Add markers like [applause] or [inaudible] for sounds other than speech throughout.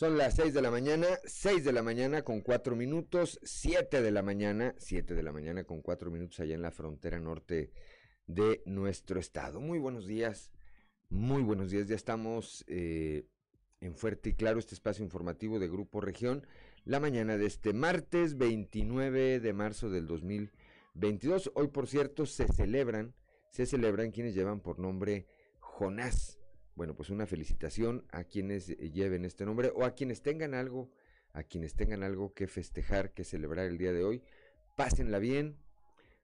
Son las 6 de la mañana, 6 de la mañana con 4 minutos, 7 de la mañana, 7 de la mañana con 4 minutos allá en la frontera norte de nuestro estado. Muy buenos días, muy buenos días. Ya estamos eh, en Fuerte y Claro, este espacio informativo de Grupo Región, la mañana de este martes 29 de marzo del 2022. Hoy, por cierto, se celebran, se celebran quienes llevan por nombre Jonás. Bueno, pues una felicitación a quienes eh, lleven este nombre o a quienes tengan algo, a quienes tengan algo que festejar, que celebrar el día de hoy. Pásenla bien,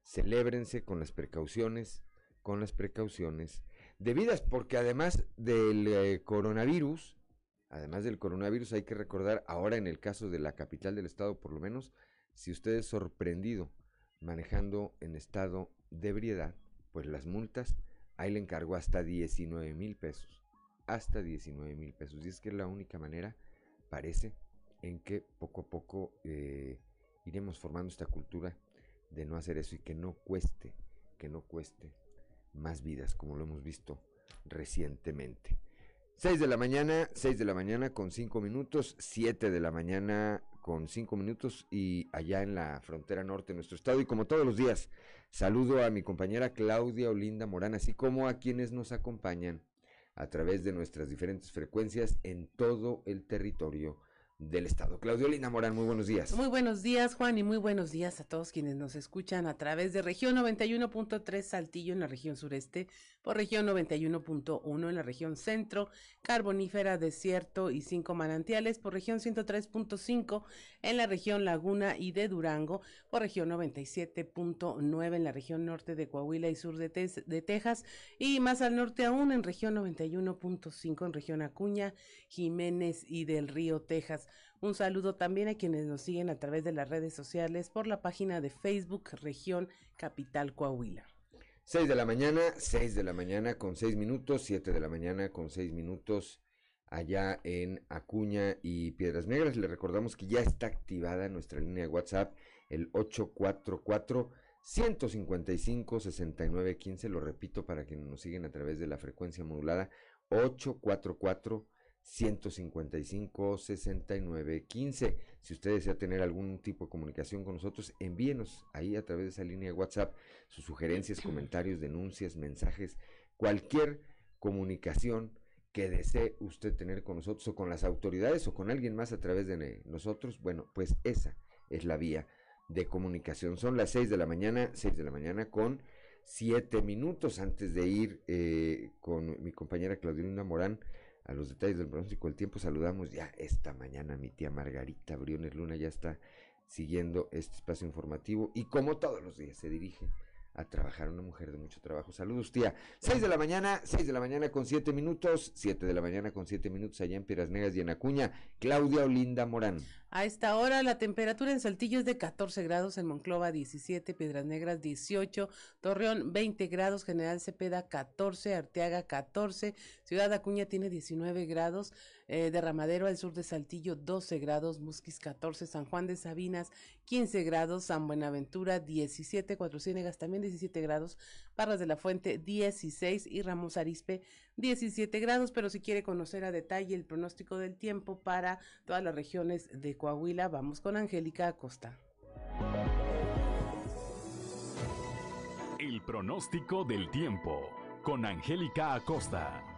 celébrense con las precauciones, con las precauciones debidas, porque además del eh, coronavirus, además del coronavirus hay que recordar, ahora en el caso de la capital del estado por lo menos, si usted es sorprendido manejando en estado de ebriedad, pues las multas, ahí le encargó hasta 19 mil pesos hasta 19 mil pesos. Y es que es la única manera, parece, en que poco a poco eh, iremos formando esta cultura de no hacer eso y que no cueste, que no cueste más vidas, como lo hemos visto recientemente. 6 de la mañana, 6 de la mañana con 5 minutos, 7 de la mañana con 5 minutos y allá en la frontera norte de nuestro estado. Y como todos los días, saludo a mi compañera Claudia Olinda Morán, así como a quienes nos acompañan a través de nuestras diferentes frecuencias en todo el territorio del Estado. Claudio Lina Morán, muy buenos días. Muy buenos días, Juan, y muy buenos días a todos quienes nos escuchan a través de región 91.3 Saltillo en la región sureste, por región 91.1 en la región centro, carbonífera, desierto y cinco manantiales, por región 103.5 en la región Laguna y de Durango, por región 97.9 en la región norte de Coahuila y sur de, de Texas, y más al norte aún en región 91.5 en región Acuña, Jiménez y del Río, Texas. Un saludo también a quienes nos siguen a través de las redes sociales por la página de Facebook Región Capital Coahuila. 6 de la mañana, 6 de la mañana con 6 minutos, 7 de la mañana con 6 minutos allá en Acuña y Piedras Negras. Le recordamos que ya está activada nuestra línea de WhatsApp, el 844 155 6915. Lo repito para quienes nos siguen a través de la frecuencia modulada, 844 155 69 15. Si usted desea tener algún tipo de comunicación con nosotros, envíenos ahí a través de esa línea de WhatsApp sus sugerencias, comentarios, denuncias, mensajes, cualquier comunicación que desee usted tener con nosotros o con las autoridades o con alguien más a través de nosotros, bueno, pues esa es la vía de comunicación. Son las 6 de la mañana, 6 de la mañana con 7 minutos antes de ir eh, con mi compañera Claudina Morán a los detalles del pronóstico del tiempo. Saludamos ya esta mañana mi tía Margarita Briones Luna, ya está siguiendo este espacio informativo y como todos los días se dirige a trabajar, una mujer de mucho trabajo. Saludos, tía. 6 de la mañana, 6 de la mañana con 7 minutos, 7 de la mañana con 7 minutos allá en Piedras Negras y en Acuña. Claudia Olinda Morán. A esta hora la temperatura en Saltillo es de 14 grados, en Monclova 17, Piedras Negras 18, Torreón 20 grados, General Cepeda 14, Arteaga 14, Ciudad Acuña tiene 19 grados, eh, Derramadero al sur de Saltillo 12 grados, Musquis 14, San Juan de Sabinas 15 grados, San Buenaventura 17, Cuatro Ciénegas también 17 grados, Parras de la Fuente 16 y Ramos Arispe 17 grados, pero si quiere conocer a detalle el pronóstico del tiempo para todas las regiones de Coahuila, vamos con Angélica Acosta. El pronóstico del tiempo con Angélica Acosta.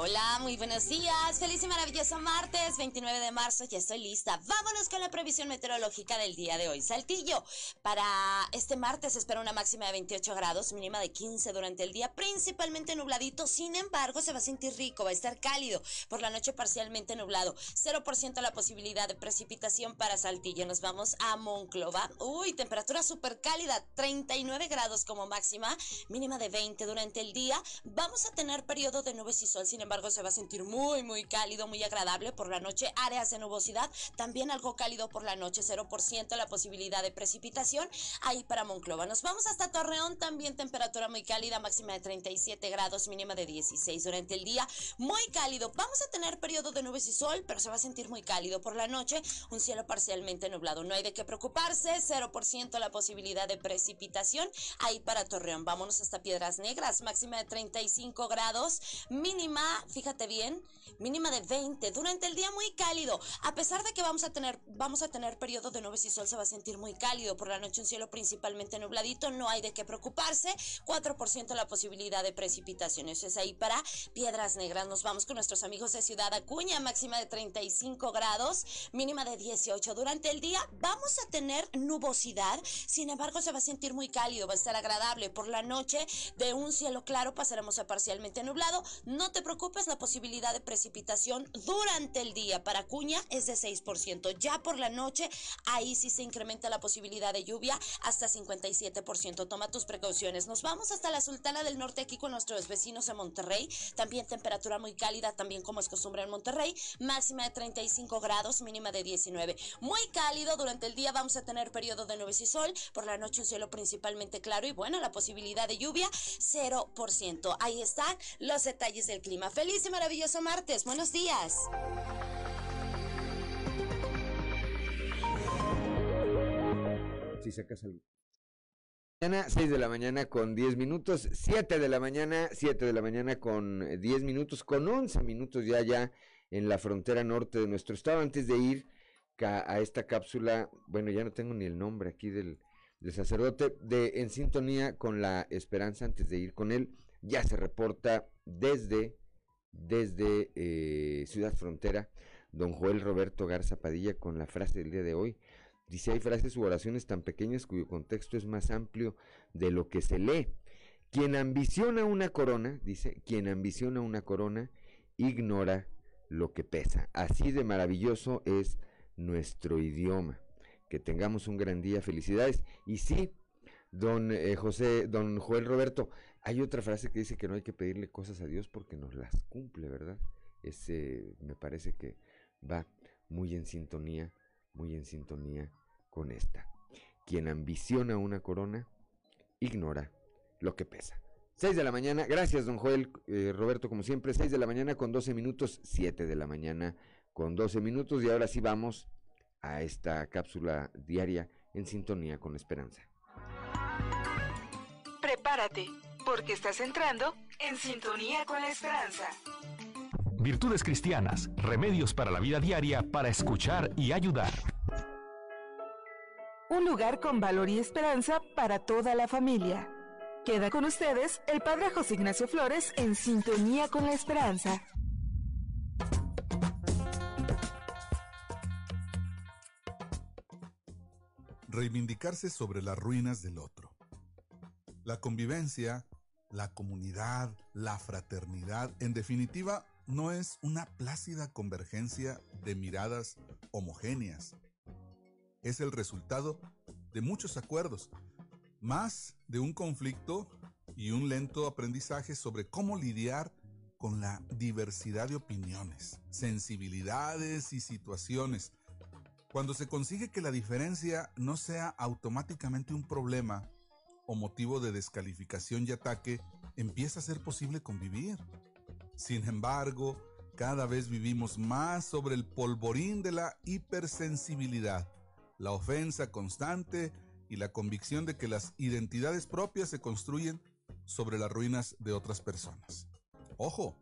Hola, muy buenos días. Feliz y maravilloso martes, 29 de marzo. Ya estoy lista. Vámonos con la previsión meteorológica del día de hoy. Saltillo. Para este martes espera una máxima de 28 grados, mínima de 15 durante el día, principalmente nubladito. Sin embargo, se va a sentir rico, va a estar cálido. Por la noche parcialmente nublado. 0% la posibilidad de precipitación para Saltillo. Nos vamos a Monclova. Uy, temperatura súper cálida, 39 grados como máxima, mínima de 20 durante el día. Vamos a tener periodo de nubes y sol. Sin embargo se va a sentir muy, muy cálido, muy agradable por la noche. Áreas de nubosidad, también algo cálido por la noche, 0% la posibilidad de precipitación ahí para Monclova. Nos vamos hasta Torreón, también temperatura muy cálida, máxima de 37 grados, mínima de 16 durante el día, muy cálido. Vamos a tener periodo de nubes y sol, pero se va a sentir muy cálido por la noche, un cielo parcialmente nublado. No hay de qué preocuparse, 0% la posibilidad de precipitación ahí para Torreón. Vámonos hasta Piedras Negras, máxima de 35 grados, mínima, fíjate bien, mínima de 20. Durante el día muy cálido, a pesar de que vamos a tener vamos a tener periodo de nubes y sol, se va a sentir muy cálido. Por la noche un cielo principalmente nubladito, no hay de qué preocuparse. 4% la posibilidad de precipitaciones. Es ahí para Piedras Negras. Nos vamos con nuestros amigos de Ciudad Acuña, máxima de 35 grados, mínima de 18. Durante el día vamos a tener nubosidad, sin embargo se va a sentir muy cálido, va a estar agradable. Por la noche de un cielo claro pasaremos a parcialmente nublado. No te preocupes, la posibilidad de precipitación durante el día para Acuña es de 6%. Ya por la noche, ahí sí se incrementa la posibilidad de lluvia hasta 57%. Toma tus precauciones. Nos vamos hasta la Sultana del Norte aquí con nuestros vecinos en Monterrey. También temperatura muy cálida, también como es costumbre en Monterrey. Máxima de 35 grados, mínima de 19. Muy cálido. Durante el día vamos a tener periodo de nubes y sol. Por la noche un cielo principalmente claro y bueno, la posibilidad de lluvia 0%. Ahí están los detalles del clima. Feliz y maravilloso martes. Buenos días. Si sacas algo. Mañana, 6 de la mañana con 10 minutos, 7 de la mañana, 7 de la mañana con 10 minutos, con 11 minutos ya ya en la frontera norte de nuestro estado. Antes de ir a esta cápsula, bueno, ya no tengo ni el nombre aquí del, del sacerdote, de En Sintonía con la Esperanza, antes de ir con él, ya se reporta desde, desde eh, Ciudad Frontera, don Joel Roberto Garza Padilla con la frase del día de hoy. Dice, hay frases u oraciones tan pequeñas cuyo contexto es más amplio de lo que se lee. Quien ambiciona una corona, dice, quien ambiciona una corona, ignora lo que pesa. Así de maravilloso es nuestro idioma. Que tengamos un gran día, felicidades. Y sí, don eh, José, don Joel Roberto, hay otra frase que dice que no hay que pedirle cosas a Dios porque nos las cumple, ¿verdad? Ese me parece que va muy en sintonía, muy en sintonía con esta. Quien ambiciona una corona, ignora lo que pesa. 6 de la mañana, gracias don Joel eh, Roberto, como siempre, 6 de la mañana con 12 minutos, 7 de la mañana con 12 minutos y ahora sí vamos a esta cápsula diaria en sintonía con esperanza. Prepárate, porque estás entrando en sintonía con la esperanza. Virtudes cristianas, remedios para la vida diaria para escuchar y ayudar. Un lugar con valor y esperanza para toda la familia. Queda con ustedes el Padre José Ignacio Flores en sintonía con la esperanza. Reivindicarse sobre las ruinas del otro. La convivencia, la comunidad, la fraternidad, en definitiva, no es una plácida convergencia de miradas homogéneas. Es el resultado de muchos acuerdos, más de un conflicto y un lento aprendizaje sobre cómo lidiar con la diversidad de opiniones, sensibilidades y situaciones. Cuando se consigue que la diferencia no sea automáticamente un problema o motivo de descalificación y ataque, empieza a ser posible convivir. Sin embargo, cada vez vivimos más sobre el polvorín de la hipersensibilidad, la ofensa constante y la convicción de que las identidades propias se construyen sobre las ruinas de otras personas. Ojo,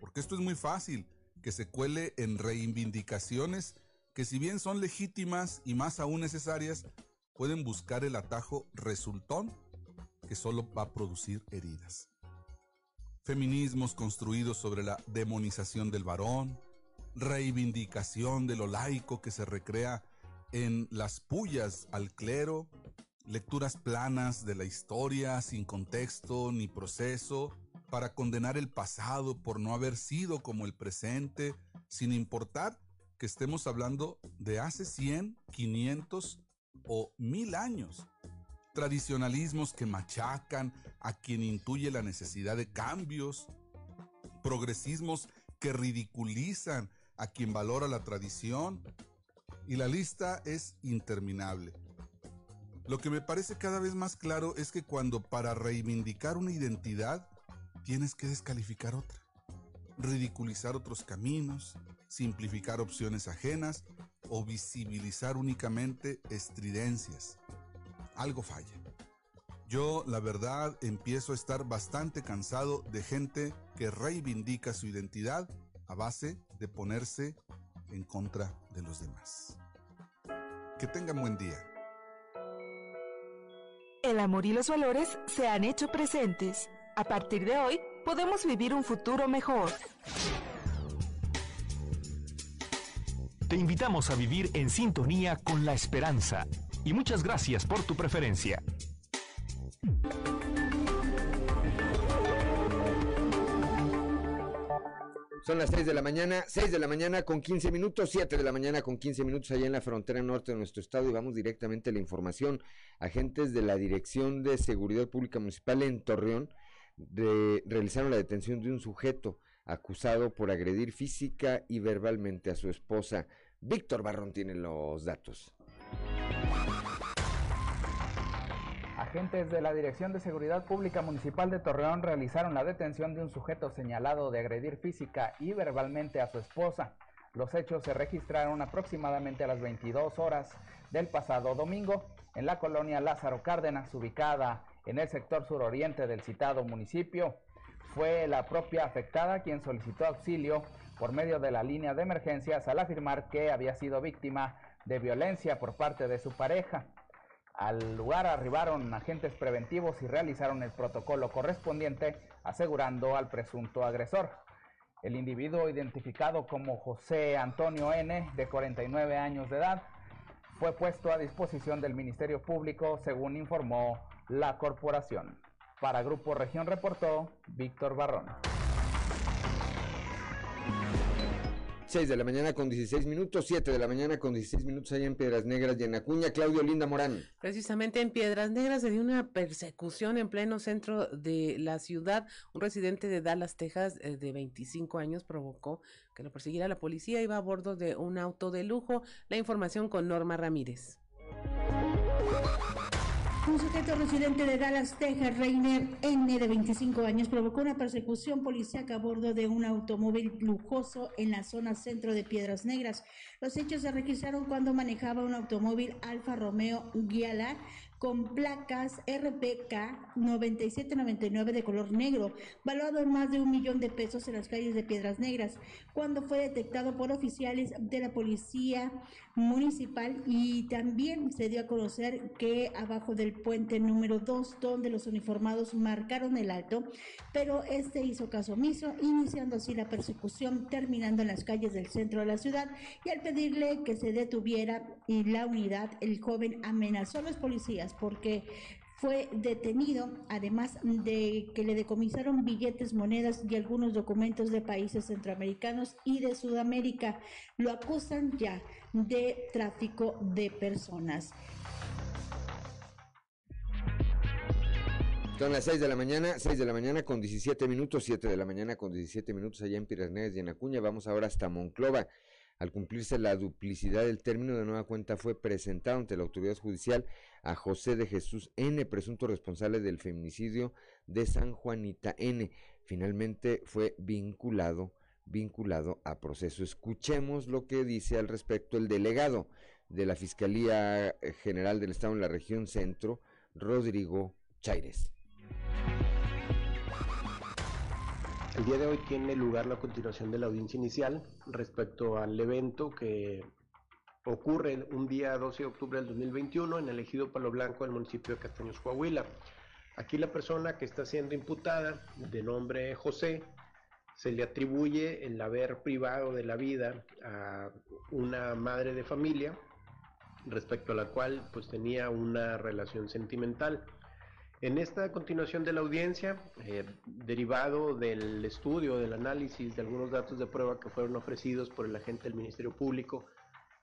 porque esto es muy fácil que se cuele en reivindicaciones que si bien son legítimas y más aún necesarias, pueden buscar el atajo resultón que solo va a producir heridas. Feminismos construidos sobre la demonización del varón, reivindicación de lo laico que se recrea en las pullas al clero, lecturas planas de la historia sin contexto ni proceso, para condenar el pasado por no haber sido como el presente, sin importar que estemos hablando de hace 100, 500 o 1000 años tradicionalismos que machacan a quien intuye la necesidad de cambios, progresismos que ridiculizan a quien valora la tradición. Y la lista es interminable. Lo que me parece cada vez más claro es que cuando para reivindicar una identidad tienes que descalificar otra, ridiculizar otros caminos, simplificar opciones ajenas o visibilizar únicamente estridencias. Algo falla. Yo, la verdad, empiezo a estar bastante cansado de gente que reivindica su identidad a base de ponerse en contra de los demás. Que tengan buen día. El amor y los valores se han hecho presentes. A partir de hoy, podemos vivir un futuro mejor. Te invitamos a vivir en sintonía con la esperanza y muchas gracias por tu preferencia. Son las 6 de la mañana, 6 de la mañana con 15 minutos, 7 de la mañana con 15 minutos allá en la frontera norte de nuestro estado y vamos directamente a la información. Agentes de la Dirección de Seguridad Pública Municipal en Torreón realizaron la detención de un sujeto acusado por agredir física y verbalmente a su esposa. Víctor Barrón tiene los datos. Agentes de la Dirección de Seguridad Pública Municipal de Torreón realizaron la detención de un sujeto señalado de agredir física y verbalmente a su esposa. Los hechos se registraron aproximadamente a las 22 horas del pasado domingo en la colonia Lázaro Cárdenas, ubicada en el sector suroriente del citado municipio. Fue la propia afectada quien solicitó auxilio por medio de la línea de emergencias al afirmar que había sido víctima de violencia por parte de su pareja. Al lugar arribaron agentes preventivos y realizaron el protocolo correspondiente asegurando al presunto agresor. El individuo identificado como José Antonio N, de 49 años de edad, fue puesto a disposición del Ministerio Público, según informó la corporación. Para Grupo Región reportó Víctor Barrón. 6 de la mañana con 16 minutos, 7 de la mañana con 16 minutos allá en Piedras Negras y en Acuña. Claudio Linda Morán. Precisamente en Piedras Negras se dio una persecución en pleno centro de la ciudad. Un residente de Dallas, Texas, eh, de 25 años, provocó que lo persiguiera la policía. Iba a bordo de un auto de lujo. La información con Norma Ramírez. Un sujeto residente de Dallas, Texas, Reiner N, de 25 años, provocó una persecución policíaca a bordo de un automóvil lujoso en la zona centro de Piedras Negras. Los hechos se registraron cuando manejaba un automóvil Alfa Romeo Giala con placas RPK 9799 de color negro, valuado en más de un millón de pesos en las calles de Piedras Negras, cuando fue detectado por oficiales de la policía municipal y también se dio a conocer que abajo del puente número 2, donde los uniformados marcaron el alto, pero este hizo caso omiso, iniciando así la persecución, terminando en las calles del centro de la ciudad y al pedirle que se detuviera y la unidad, el joven amenazó a los policías porque fue detenido, además de que le decomisaron billetes, monedas y algunos documentos de países centroamericanos y de Sudamérica. Lo acusan ya de tráfico de personas. Son las 6 de la mañana, 6 de la mañana con 17 minutos, 7 de la mañana con 17 minutos allá en Piranesi y en Acuña. Vamos ahora hasta Monclova. Al cumplirse la duplicidad del término de nueva cuenta fue presentado ante la autoridad judicial a José de Jesús N, presunto responsable del feminicidio de San Juanita N. Finalmente fue vinculado vinculado a proceso. Escuchemos lo que dice al respecto el delegado de la Fiscalía General del Estado en la región centro, Rodrigo Chaires. El día de hoy tiene lugar la continuación de la audiencia inicial respecto al evento que ocurre un día 12 de octubre del 2021 en el ejido Palo Blanco del municipio de Castaños, Coahuila. Aquí la persona que está siendo imputada, de nombre José, se le atribuye el haber privado de la vida a una madre de familia respecto a la cual pues tenía una relación sentimental. En esta continuación de la audiencia, eh, derivado del estudio, del análisis de algunos datos de prueba que fueron ofrecidos por el agente del Ministerio Público,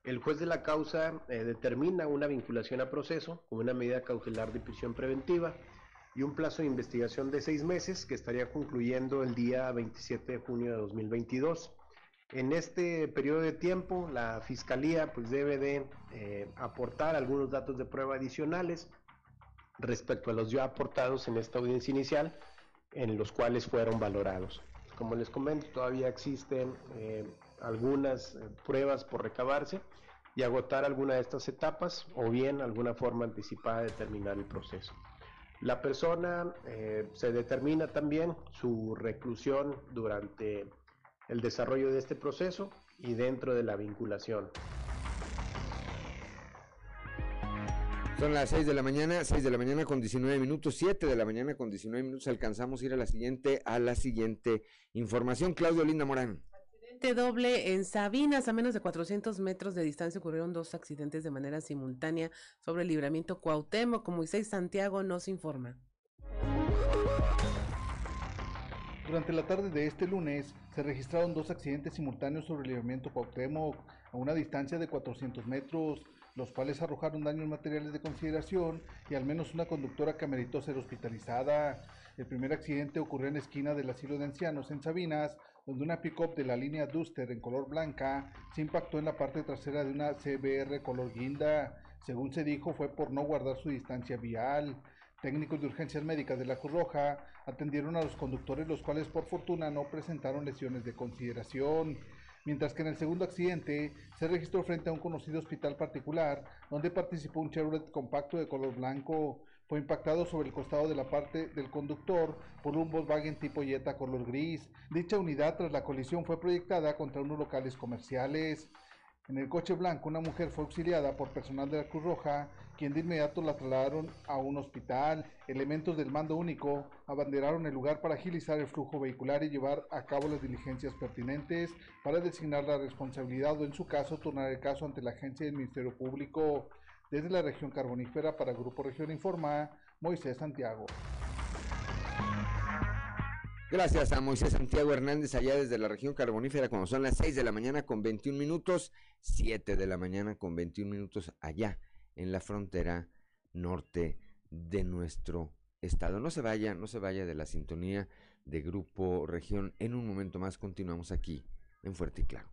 el juez de la causa eh, determina una vinculación a proceso con una medida cautelar de prisión preventiva, y un plazo de investigación de seis meses que estaría concluyendo el día 27 de junio de 2022. En este periodo de tiempo, la Fiscalía pues, debe de eh, aportar algunos datos de prueba adicionales respecto a los ya aportados en esta audiencia inicial, en los cuales fueron valorados. Como les comento, todavía existen eh, algunas eh, pruebas por recabarse y agotar alguna de estas etapas o bien alguna forma anticipada de terminar el proceso. La persona eh, se determina también su reclusión durante el desarrollo de este proceso y dentro de la vinculación. Son las 6 de la mañana, 6 de la mañana con 19 minutos, 7 de la mañana con 19 minutos. Alcanzamos a ir a la siguiente, a la siguiente información. Claudio Linda Morán. Accidente doble en Sabinas, a menos de 400 metros de distancia ocurrieron dos accidentes de manera simultánea sobre el libramiento Cuauhtémoc. Como Moisés Santiago nos informa. Durante la tarde de este lunes se registraron dos accidentes simultáneos sobre el libramiento Cuauhtémoc a una distancia de 400 metros los cuales arrojaron daños materiales de consideración y al menos una conductora que ameritó ser hospitalizada. El primer accidente ocurrió en la esquina del asilo de ancianos en Sabinas, donde una pick-up de la línea Duster en color blanca se impactó en la parte trasera de una CBR color guinda. Según se dijo, fue por no guardar su distancia vial. Técnicos de urgencias médicas de la Cruz Roja atendieron a los conductores, los cuales por fortuna no presentaron lesiones de consideración mientras que en el segundo accidente se registró frente a un conocido hospital particular donde participó un Chevrolet compacto de color blanco. Fue impactado sobre el costado de la parte del conductor por un Volkswagen tipo Jetta color gris. Dicha unidad tras la colisión fue proyectada contra unos locales comerciales. En el coche blanco una mujer fue auxiliada por personal de la Cruz Roja quien de inmediato la trasladaron a un hospital. Elementos del mando único abanderaron el lugar para agilizar el flujo vehicular y llevar a cabo las diligencias pertinentes para designar la responsabilidad o en su caso turnar el caso ante la agencia del Ministerio Público. Desde la región carbonífera para Grupo Región Informa, Moisés Santiago. Gracias a Moisés Santiago Hernández allá desde la región carbonífera, cuando son las 6 de la mañana con 21 minutos, 7 de la mañana con 21 minutos allá en la frontera norte de nuestro estado. No se vaya, no se vaya de la sintonía de Grupo Región. En un momento más continuamos aquí en Fuerte y Claro.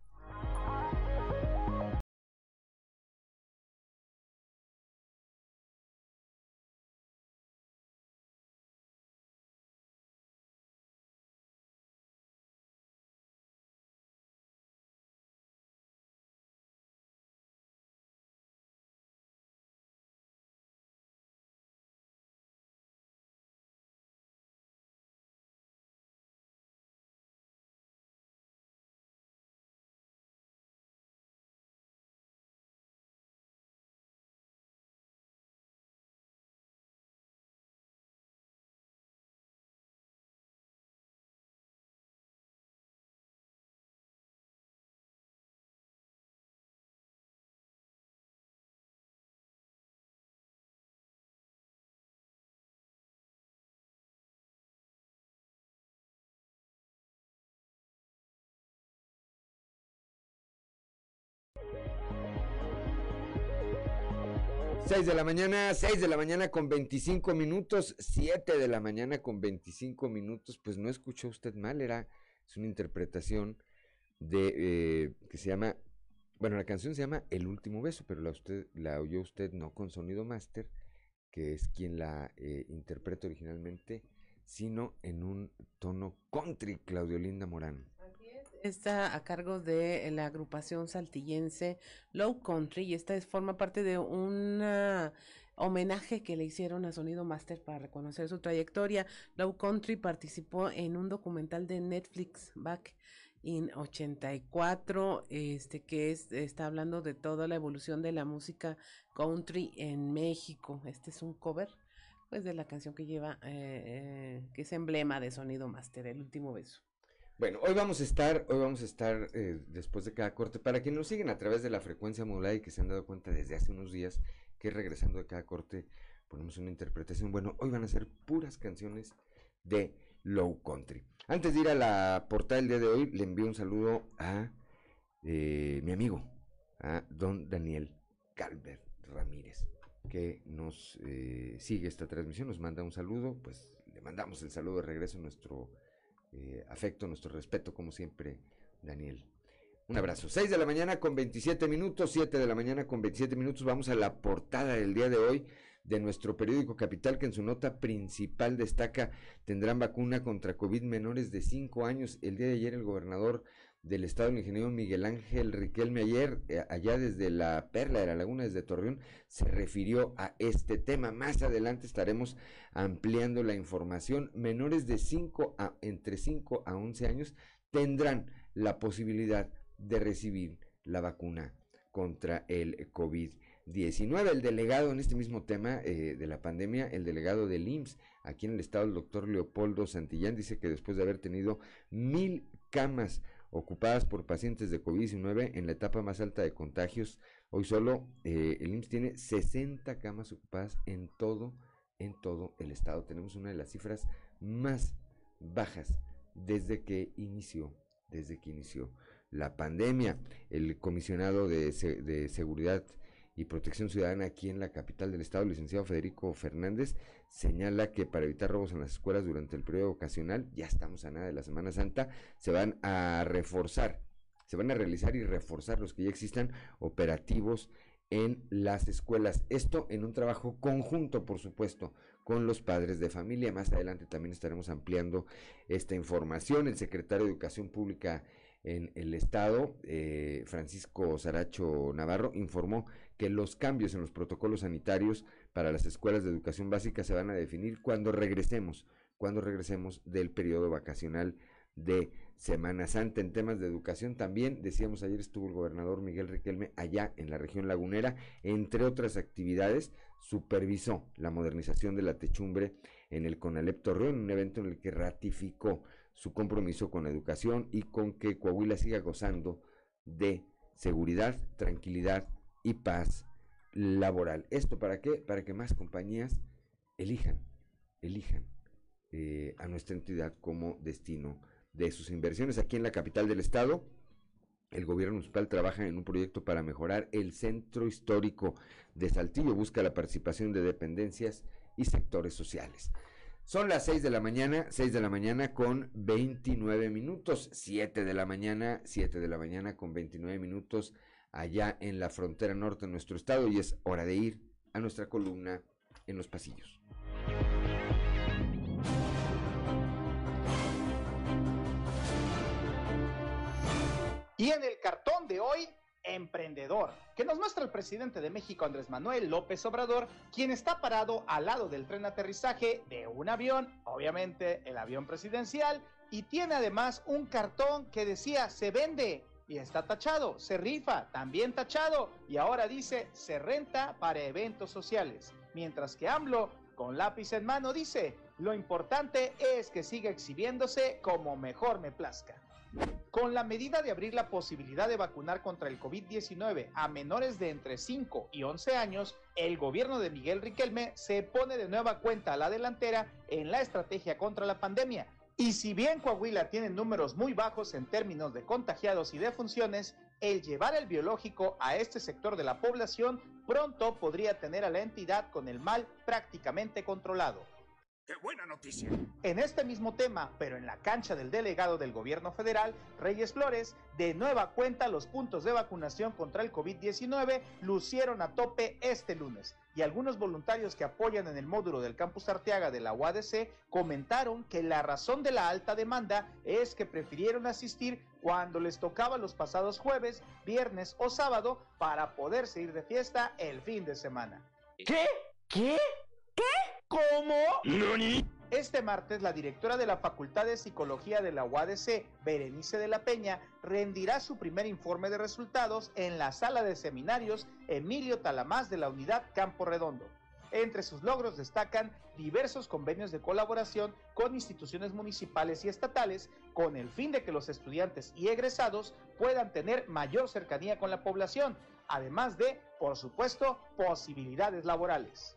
6 de la mañana, 6 de la mañana con 25 minutos, 7 de la mañana con 25 minutos, pues no escuchó usted mal, era, es una interpretación de, eh, que se llama, bueno, la canción se llama El Último Beso, pero la, usted, la oyó usted no con sonido máster, que es quien la eh, interpreta originalmente, sino en un tono country, Claudio Linda Morán está a cargo de la agrupación saltillense Low Country y esta es, forma parte de un homenaje que le hicieron a Sonido Master para reconocer su trayectoria. Low Country participó en un documental de Netflix Back in 84, este que es, está hablando de toda la evolución de la música country en México. Este es un cover pues de la canción que lleva, eh, eh, que es emblema de Sonido Master, el último beso. Bueno, hoy vamos a estar, hoy vamos a estar eh, después de cada corte. Para quienes nos siguen a través de la frecuencia modulada y que se han dado cuenta desde hace unos días que regresando de cada corte ponemos una interpretación. Bueno, hoy van a ser puras canciones de Low Country. Antes de ir a la portada del día de hoy, le envío un saludo a eh, mi amigo, a don Daniel Calvert Ramírez. que nos eh, sigue esta transmisión, nos manda un saludo, pues le mandamos el saludo de regreso, nuestro eh, afecto, nuestro respeto, como siempre, Daniel. Un abrazo. 6 de la mañana con 27 minutos, 7 de la mañana con 27 minutos. Vamos a la portada del día de hoy de nuestro periódico Capital, que en su nota principal destaca tendrán vacuna contra COVID menores de 5 años. El día de ayer el gobernador del estado, el ingeniero Miguel Ángel Riquelme, ayer eh, allá desde la Perla de la Laguna, desde Torreón, se refirió a este tema. Más adelante estaremos ampliando la información. Menores de 5 a entre 5 a 11 años tendrán la posibilidad de recibir la vacuna contra el COVID-19. El delegado en este mismo tema eh, de la pandemia, el delegado del IMSS aquí en el estado, el doctor Leopoldo Santillán, dice que después de haber tenido mil camas ocupadas por pacientes de COVID-19 en la etapa más alta de contagios, hoy solo eh, el IMSS tiene 60 camas ocupadas en todo, en todo el estado. Tenemos una de las cifras más bajas desde que inició, desde que inició la pandemia. El comisionado de, de Seguridad y Protección Ciudadana aquí en la capital del estado, el licenciado Federico Fernández, señala que para evitar robos en las escuelas durante el periodo ocasional, ya estamos a nada de la Semana Santa, se van a reforzar, se van a realizar y reforzar los que ya existan operativos en las escuelas. Esto en un trabajo conjunto, por supuesto, con los padres de familia. Más adelante también estaremos ampliando esta información. El secretario de Educación Pública en el estado, eh, Francisco Saracho Navarro, informó que los cambios en los protocolos sanitarios para las escuelas de educación básica se van a definir cuando regresemos, cuando regresemos del periodo vacacional de Semana Santa. En temas de educación también, decíamos ayer estuvo el gobernador Miguel Riquelme allá en la región lagunera, entre otras actividades, supervisó la modernización de la techumbre en el Conalep Torreón, un evento en el que ratificó su compromiso con la educación y con que Coahuila siga gozando de seguridad, tranquilidad y paz laboral. ¿Esto para qué? Para que más compañías elijan, elijan eh, a nuestra entidad como destino de sus inversiones. Aquí en la capital del estado, el gobierno municipal trabaja en un proyecto para mejorar el centro histórico de Saltillo. Busca la participación de dependencias y sectores sociales. Son las 6 de la mañana, 6 de la mañana con 29 minutos, 7 de la mañana, 7 de la mañana con 29 minutos allá en la frontera norte de nuestro estado y es hora de ir a nuestra columna en los pasillos. Y en el cartón de hoy, emprendedor, que nos muestra el presidente de México, Andrés Manuel López Obrador, quien está parado al lado del tren aterrizaje de un avión, obviamente el avión presidencial, y tiene además un cartón que decía se vende y está tachado, se rifa, también tachado, y ahora dice se renta para eventos sociales, mientras que AMLO, con lápiz en mano, dice lo importante es que siga exhibiéndose como mejor me plazca. Con la medida de abrir la posibilidad de vacunar contra el COVID-19 a menores de entre 5 y 11 años, el gobierno de Miguel Riquelme se pone de nueva cuenta a la delantera en la estrategia contra la pandemia. Y si bien Coahuila tiene números muy bajos en términos de contagiados y defunciones, el llevar el biológico a este sector de la población pronto podría tener a la entidad con el mal prácticamente controlado. ¡Qué buena noticia! En este mismo tema, pero en la cancha del delegado del gobierno federal, Reyes Flores, de nueva cuenta los puntos de vacunación contra el COVID-19 lucieron a tope este lunes. Y algunos voluntarios que apoyan en el módulo del campus Arteaga de la UADC comentaron que la razón de la alta demanda es que prefirieron asistir cuando les tocaba los pasados jueves, viernes o sábado para poderse ir de fiesta el fin de semana. ¿Qué? ¿Qué? ¿Qué? ¿Cómo? Este martes, la directora de la Facultad de Psicología de la UADC, Berenice de la Peña, rendirá su primer informe de resultados en la sala de seminarios Emilio Talamás de la Unidad Campo Redondo. Entre sus logros destacan diversos convenios de colaboración con instituciones municipales y estatales con el fin de que los estudiantes y egresados puedan tener mayor cercanía con la población, además de, por supuesto, posibilidades laborales.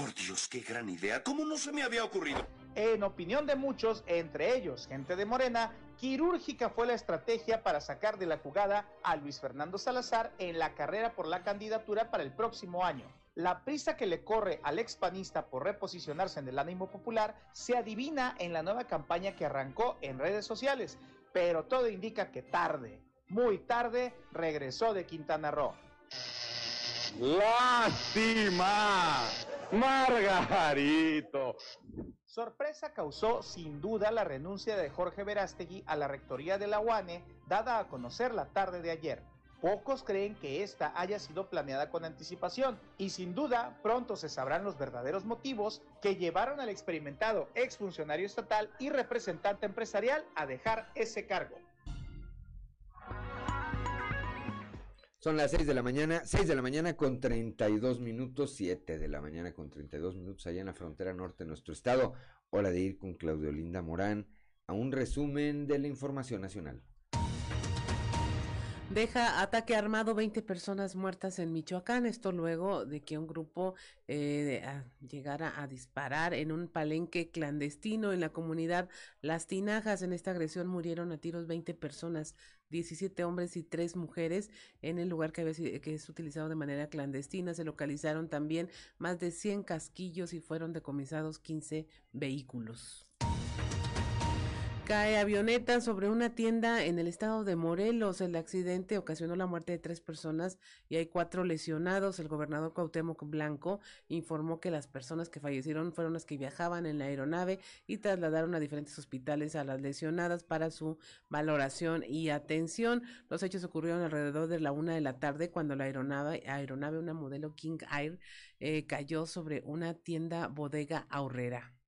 Por Dios, qué gran idea. ¿Cómo no se me había ocurrido? En opinión de muchos, entre ellos gente de Morena, quirúrgica fue la estrategia para sacar de la jugada a Luis Fernando Salazar en la carrera por la candidatura para el próximo año. La prisa que le corre al expanista por reposicionarse en el ánimo popular se adivina en la nueva campaña que arrancó en redes sociales, pero todo indica que tarde, muy tarde, regresó de Quintana Roo. ¡Lástima! Margarito. Sorpresa causó sin duda la renuncia de Jorge Verástegui a la rectoría de la UANE, dada a conocer la tarde de ayer. Pocos creen que esta haya sido planeada con anticipación y sin duda pronto se sabrán los verdaderos motivos que llevaron al experimentado exfuncionario estatal y representante empresarial a dejar ese cargo. Son las 6 de la mañana, 6 de la mañana con 32 minutos, 7 de la mañana con 32 minutos allá en la frontera norte de nuestro estado. Hora de ir con Claudio Linda Morán a un resumen de la información nacional. Deja ataque armado 20 personas muertas en Michoacán. Esto luego de que un grupo eh, llegara a disparar en un palenque clandestino en la comunidad Las Tinajas. En esta agresión murieron a tiros 20 personas, 17 hombres y 3 mujeres en el lugar que, había, que es utilizado de manera clandestina. Se localizaron también más de 100 casquillos y fueron decomisados 15 vehículos. Cae avioneta sobre una tienda en el estado de Morelos. El accidente ocasionó la muerte de tres personas y hay cuatro lesionados. El gobernador Cuauhtémoc Blanco informó que las personas que fallecieron fueron las que viajaban en la aeronave y trasladaron a diferentes hospitales a las lesionadas para su valoración y atención. Los hechos ocurrieron alrededor de la una de la tarde cuando la aeronave, aeronave una modelo King Air, eh, cayó sobre una tienda bodega ahorrera.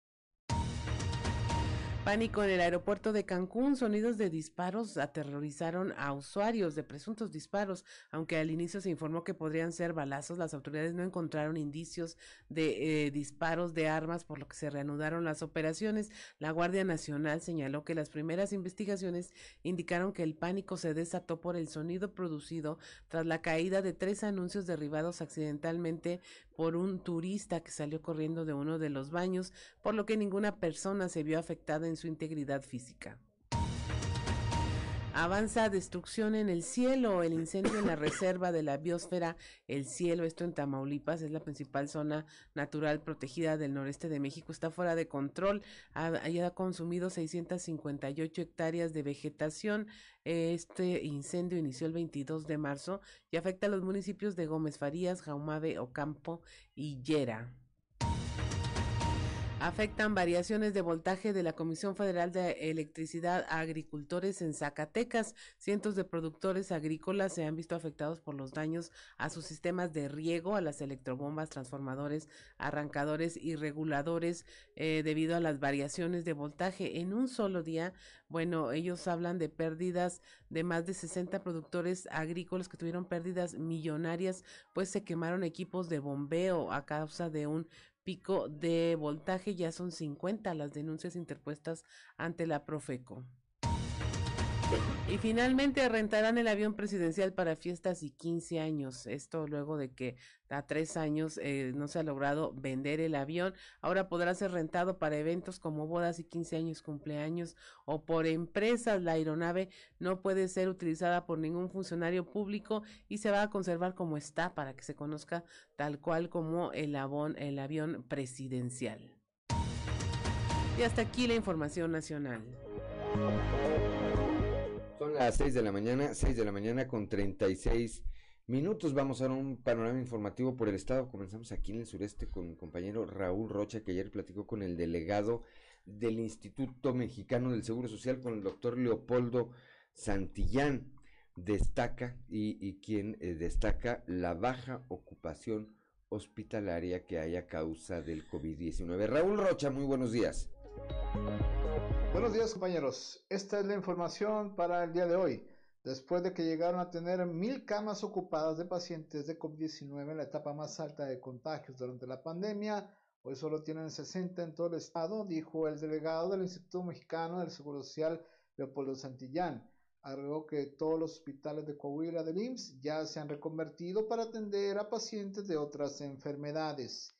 Pánico en el aeropuerto de Cancún, sonidos de disparos aterrorizaron a usuarios de presuntos disparos, aunque al inicio se informó que podrían ser balazos, las autoridades no encontraron indicios de eh, disparos de armas, por lo que se reanudaron las operaciones. La Guardia Nacional señaló que las primeras investigaciones indicaron que el pánico se desató por el sonido producido tras la caída de tres anuncios derribados accidentalmente por un turista que salió corriendo de uno de los baños, por lo que ninguna persona se vio afectada su integridad física. Avanza destrucción en el cielo, el incendio en la reserva de la biosfera El Cielo, esto en Tamaulipas, es la principal zona natural protegida del noreste de México, está fuera de control, ha, ha consumido 658 hectáreas de vegetación, este incendio inició el 22 de marzo y afecta a los municipios de Gómez Farías, Jaumabe, Ocampo y Yera afectan variaciones de voltaje de la Comisión Federal de Electricidad a agricultores en Zacatecas. Cientos de productores agrícolas se han visto afectados por los daños a sus sistemas de riego, a las electrobombas, transformadores, arrancadores y reguladores eh, debido a las variaciones de voltaje. En un solo día, bueno, ellos hablan de pérdidas de más de 60 productores agrícolas que tuvieron pérdidas millonarias, pues se quemaron equipos de bombeo a causa de un pico de voltaje. Ya son 50 las denuncias interpuestas ante la Profeco. Y finalmente rentarán el avión presidencial para fiestas y 15 años. Esto luego de que a tres años eh, no se ha logrado vender el avión. Ahora podrá ser rentado para eventos como bodas y 15 años, cumpleaños o por empresas. La aeronave no puede ser utilizada por ningún funcionario público y se va a conservar como está para que se conozca tal cual como el, el avión presidencial. Y hasta aquí la información nacional. Son las 6 de la mañana, 6 de la mañana con 36 minutos. Vamos a un panorama informativo por el estado. Comenzamos aquí en el sureste con mi compañero Raúl Rocha, que ayer platicó con el delegado del Instituto Mexicano del Seguro Social, con el doctor Leopoldo Santillán. Destaca y, quien eh, destaca la baja ocupación hospitalaria que hay a causa del COVID-19. Raúl Rocha, muy buenos días. Buenos días compañeros, esta es la información para el día de hoy. Después de que llegaron a tener mil camas ocupadas de pacientes de COVID-19 en la etapa más alta de contagios durante la pandemia, hoy solo tienen 60 en todo el estado, dijo el delegado del Instituto Mexicano del Seguro Social, Leopoldo Santillán. Agregó que todos los hospitales de Coahuila del IMSS ya se han reconvertido para atender a pacientes de otras enfermedades.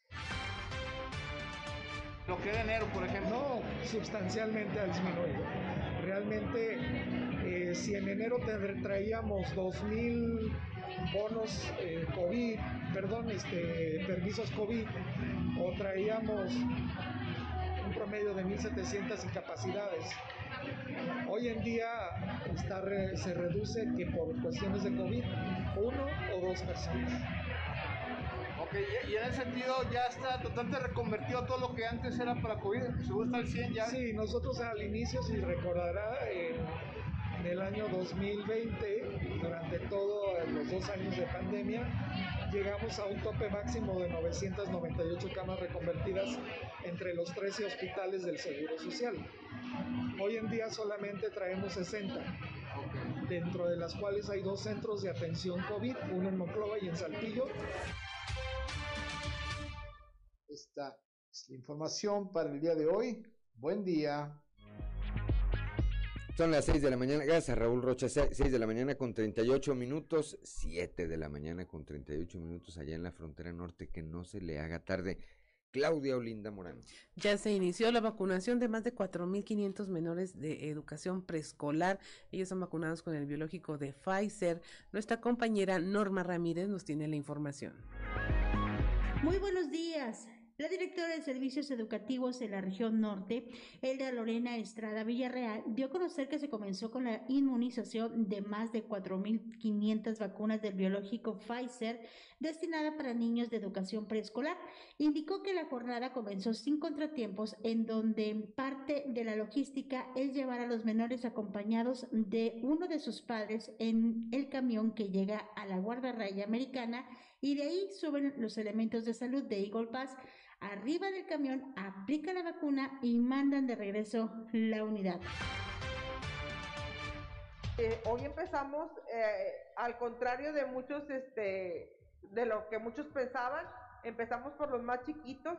Lo que de enero, por ejemplo. No, sustancialmente ha disminuido. Realmente, eh, si en enero traíamos 2.000 bonos eh, COVID, perdón, este, permisos COVID, o traíamos un promedio de 1.700 incapacidades. Hoy en día está se reduce que por cuestiones de COVID, uno o dos personas. Y en ese sentido ya está totalmente reconvertido todo lo que antes era para COVID, seguro está al 100 ya. Sí, nosotros al inicio, si recordará, en el año 2020, durante todos los dos años de pandemia, llegamos a un tope máximo de 998 camas reconvertidas entre los 13 hospitales del Seguro Social. Hoy en día solamente traemos 60, dentro de las cuales hay dos centros de atención COVID, uno en Monclova y en Saltillo. Esta es la información para el día de hoy. Buen día. Son las 6 de la mañana, gracias Raúl Rocha, 6 de la mañana con 38 minutos, 7 de la mañana con 38 minutos allá en la frontera norte, que no se le haga tarde. Claudia Olinda Morán. Ya se inició la vacunación de más de 4.500 menores de educación preescolar. Ellos son vacunados con el biológico de Pfizer. Nuestra compañera Norma Ramírez nos tiene la información. Muy buenos días. La directora de Servicios Educativos de la región norte, Elda Lorena Estrada Villarreal, dio a conocer que se comenzó con la inmunización de más de 4.500 vacunas del biológico Pfizer destinada para niños de educación preescolar. Indicó que la jornada comenzó sin contratiempos, en donde parte de la logística es llevar a los menores acompañados de uno de sus padres en el camión que llega a la guardarraya americana y de ahí suben los elementos de salud de Eagle Pass arriba del camión, aplican la vacuna y mandan de regreso la unidad. Eh, hoy empezamos, eh, al contrario de muchos, este, de lo que muchos pensaban, empezamos por los más chiquitos.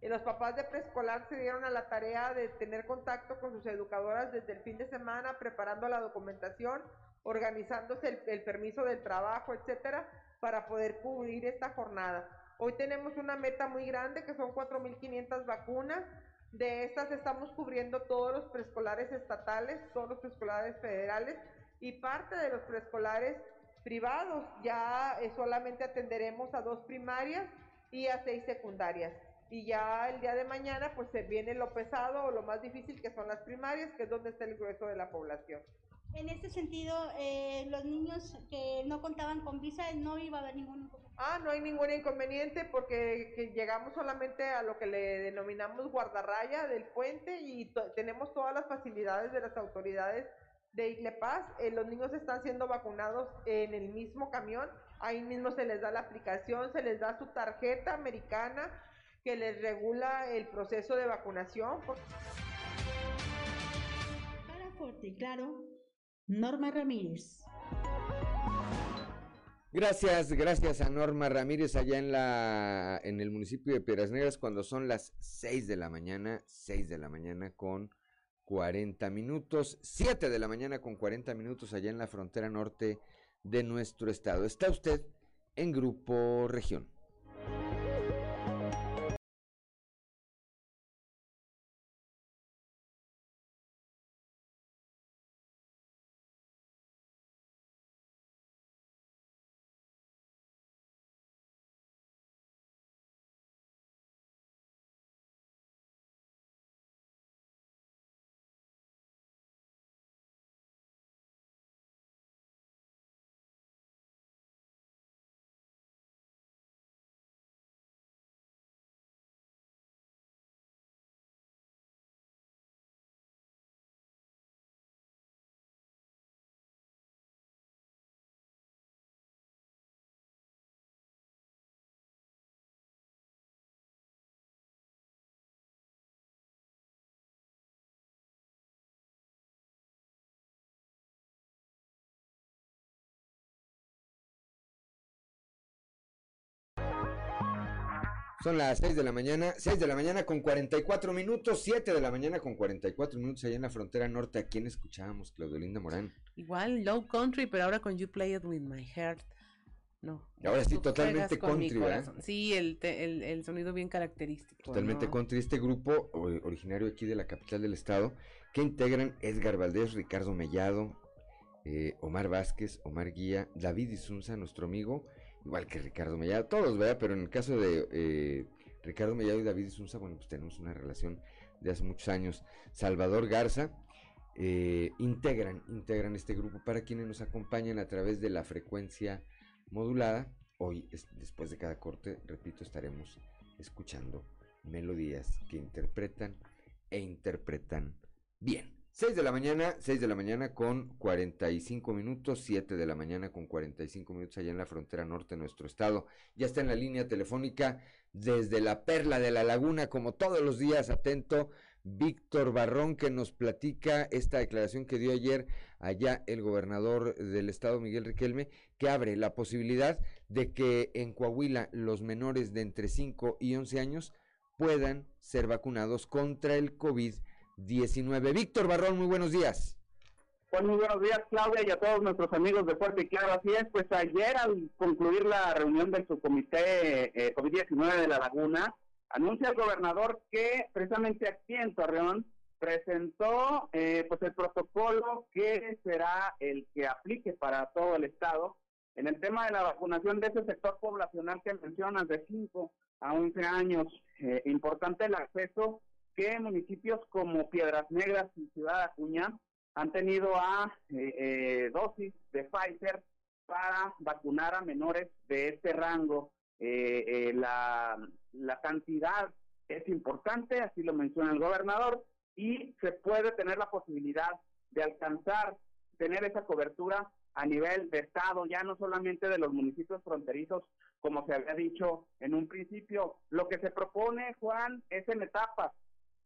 Y los papás de preescolar se dieron a la tarea de tener contacto con sus educadoras desde el fin de semana, preparando la documentación, organizándose el, el permiso del trabajo, etcétera, para poder cubrir esta jornada. Hoy tenemos una meta muy grande que son 4.500 vacunas. De estas estamos cubriendo todos los preescolares estatales, todos los preescolares federales y parte de los preescolares privados. Ya eh, solamente atenderemos a dos primarias y a seis secundarias. Y ya el día de mañana pues se viene lo pesado o lo más difícil que son las primarias, que es donde está el grueso de la población. En este sentido, eh, los niños que no contaban con visa no iba a haber ningún Ah, no hay ningún inconveniente porque llegamos solamente a lo que le denominamos guardarraya del puente y tenemos todas las facilidades de las autoridades de Iglepaz. Eh, los niños están siendo vacunados en el mismo camión. Ahí mismo se les da la aplicación, se les da su tarjeta americana que les regula el proceso de vacunación. Para Fuerte Claro, Norma Ramírez. Gracias, gracias a Norma Ramírez allá en la en el municipio de Piedras Negras cuando son las 6 de la mañana, 6 de la mañana con 40 minutos, 7 de la mañana con 40 minutos allá en la frontera norte de nuestro estado. Está usted en Grupo Región. Son las 6 de la mañana, 6 de la mañana con 44 minutos, 7 de la mañana con 44 minutos allá en la frontera norte. ¿A quién escuchábamos, Claudelinda Morán? Igual, Low Country, pero ahora con You Play It With My Heart. No. Ahora sí, totalmente country, ¿verdad? Sí, el, el, sonido bien característico. Totalmente country. Este grupo, originario aquí de la capital del estado, que integran Edgar Valdés, Ricardo Mellado, eh, Omar Vázquez, Omar Guía, David Isunza, nuestro amigo, igual que Ricardo Mellado, todos, ¿verdad? Pero en el caso de eh, Ricardo Mellado y David Isunza, bueno, pues tenemos una relación de hace muchos años. Salvador Garza, eh, integran, integran este grupo para quienes nos acompañan a través de la frecuencia modulada. Hoy, después de cada corte, repito, estaremos escuchando melodías que interpretan e interpretan bien. 6 de la mañana, 6 de la mañana con 45 minutos, 7 de la mañana con 45 minutos allá en la frontera norte de nuestro estado. Ya está en la línea telefónica desde la Perla de la Laguna, como todos los días, atento, Víctor Barrón, que nos platica esta declaración que dio ayer allá el gobernador del estado, Miguel Riquelme, que abre la posibilidad de que en Coahuila los menores de entre 5 y 11 años puedan ser vacunados contra el COVID-19. Víctor Barrón, muy buenos días. Pues muy buenos días, Claudia, y a todos nuestros amigos de Fuerte y Claro. Así es, pues ayer al concluir la reunión del subcomité eh, COVID-19 de La Laguna, anuncia el gobernador que precisamente aquí en Torreón presentó eh, pues el protocolo que será el que aplique para todo el estado en el tema de la vacunación de ese sector poblacional que mencionas de 5 a 11 años. Eh, importante el acceso que municipios como Piedras Negras y Ciudad Acuña han tenido a eh, eh, dosis de Pfizer para vacunar a menores de este rango. la, la cantidad es importante, así lo menciona el gobernador, y se puede tener la posibilidad de alcanzar, tener esa cobertura a nivel de Estado, ya no solamente de los municipios fronterizos, como se había dicho en un principio. Lo que se propone, Juan, es en etapas.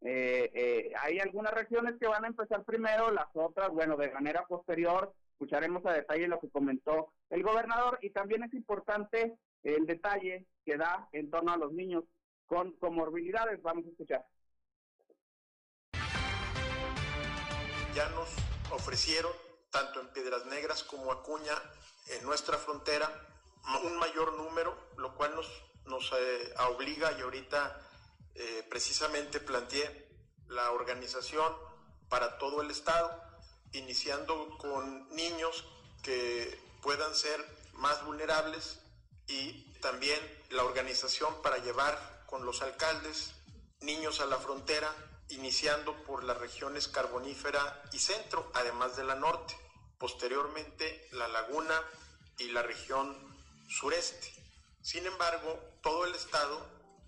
Eh, eh, hay algunas regiones que van a empezar primero, las otras, bueno, de manera posterior. Escucharemos a detalle lo que comentó el gobernador y también es importante el detalle que da en torno a los niños con comorbilidades. Vamos a escuchar. Ya nos ofrecieron tanto en Piedras Negras como Acuña, en nuestra frontera, un mayor número, lo cual nos, nos eh, obliga y ahorita eh, precisamente planteé la organización para todo el estado, iniciando con niños que puedan ser más vulnerables y también la organización para llevar con los alcaldes niños a la frontera iniciando por las regiones carbonífera y centro, además de la norte, posteriormente la laguna y la región sureste. Sin embargo, todo el estado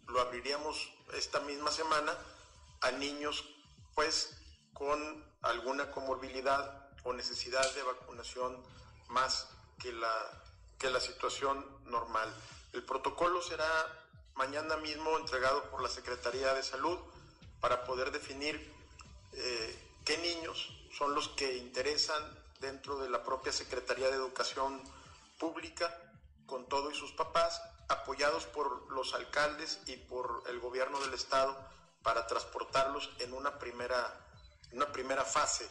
lo abriríamos esta misma semana a niños pues con alguna comorbilidad o necesidad de vacunación más que la, que la situación normal. El protocolo será mañana mismo entregado por la Secretaría de Salud para poder definir eh, qué niños son los que interesan dentro de la propia Secretaría de Educación Pública, con todo y sus papás, apoyados por los alcaldes y por el gobierno del estado para transportarlos en una primera, una primera fase.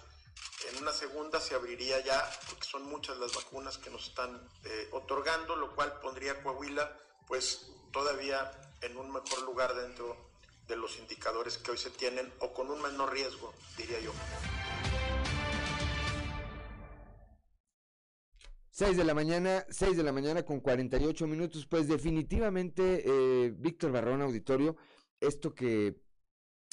En una segunda se abriría ya, porque son muchas las vacunas que nos están eh, otorgando, lo cual pondría Coahuila pues todavía en un mejor lugar dentro de los indicadores que hoy se tienen o con un menor riesgo, diría yo. 6 de la mañana, 6 de la mañana con 48 minutos, pues definitivamente, eh, Víctor Barrón Auditorio, esto que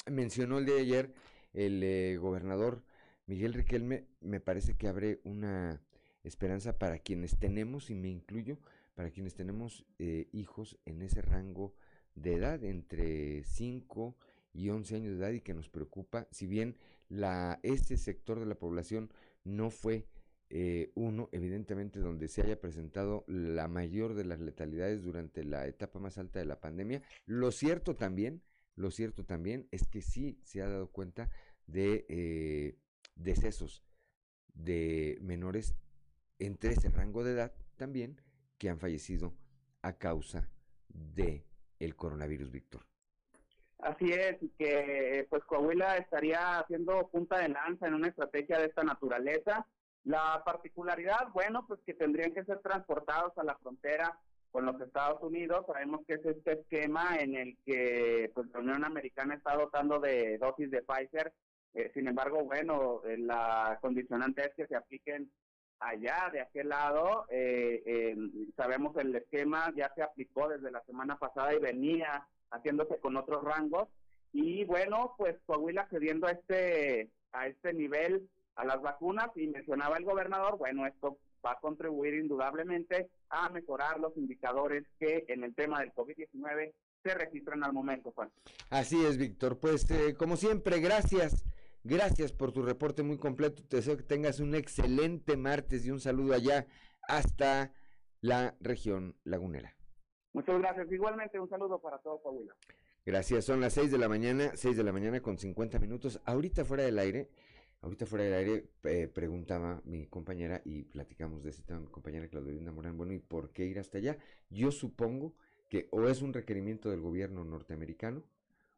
mencionó el día de ayer el eh, gobernador Miguel Riquelme, me parece que abre una esperanza para quienes tenemos, y me incluyo, para quienes tenemos eh, hijos en ese rango de edad, entre 5 y 11 años de edad, y que nos preocupa, si bien la, este sector de la población no fue eh, uno, evidentemente, donde se haya presentado la mayor de las letalidades durante la etapa más alta de la pandemia, lo cierto también, lo cierto también es que sí se ha dado cuenta de eh, decesos de menores entre ese rango de edad también que han fallecido a causa de el coronavirus, Víctor. Así es, que pues Coahuila estaría haciendo punta de lanza en una estrategia de esta naturaleza. La particularidad, bueno, pues que tendrían que ser transportados a la frontera con los Estados Unidos. Sabemos que es este esquema en el que pues, la Unión Americana está dotando de dosis de Pfizer. Eh, sin embargo, bueno, eh, la condicionante es que se apliquen allá de aquel lado. Eh, sabemos el esquema ya se aplicó desde la semana pasada y venía haciéndose con otros rangos. Y bueno, pues Coahuila cediendo a este, a este nivel a las vacunas y mencionaba el gobernador, bueno, esto va a contribuir indudablemente a mejorar los indicadores que en el tema del COVID-19 se registran al momento, Juan. Así es, Víctor. Pues eh, como siempre, gracias. Gracias por tu reporte muy completo. Te deseo que tengas un excelente martes y un saludo allá hasta la región lagunera. Muchas gracias. Igualmente un saludo para todos, Coahuila. Gracias. Son las 6 de la mañana, 6 de la mañana con 50 minutos. Ahorita fuera del aire, ahorita fuera del aire, eh, preguntaba mi compañera y platicamos de ese tema, mi compañera Claudia Morán, bueno, ¿y por qué ir hasta allá? Yo supongo que o es un requerimiento del gobierno norteamericano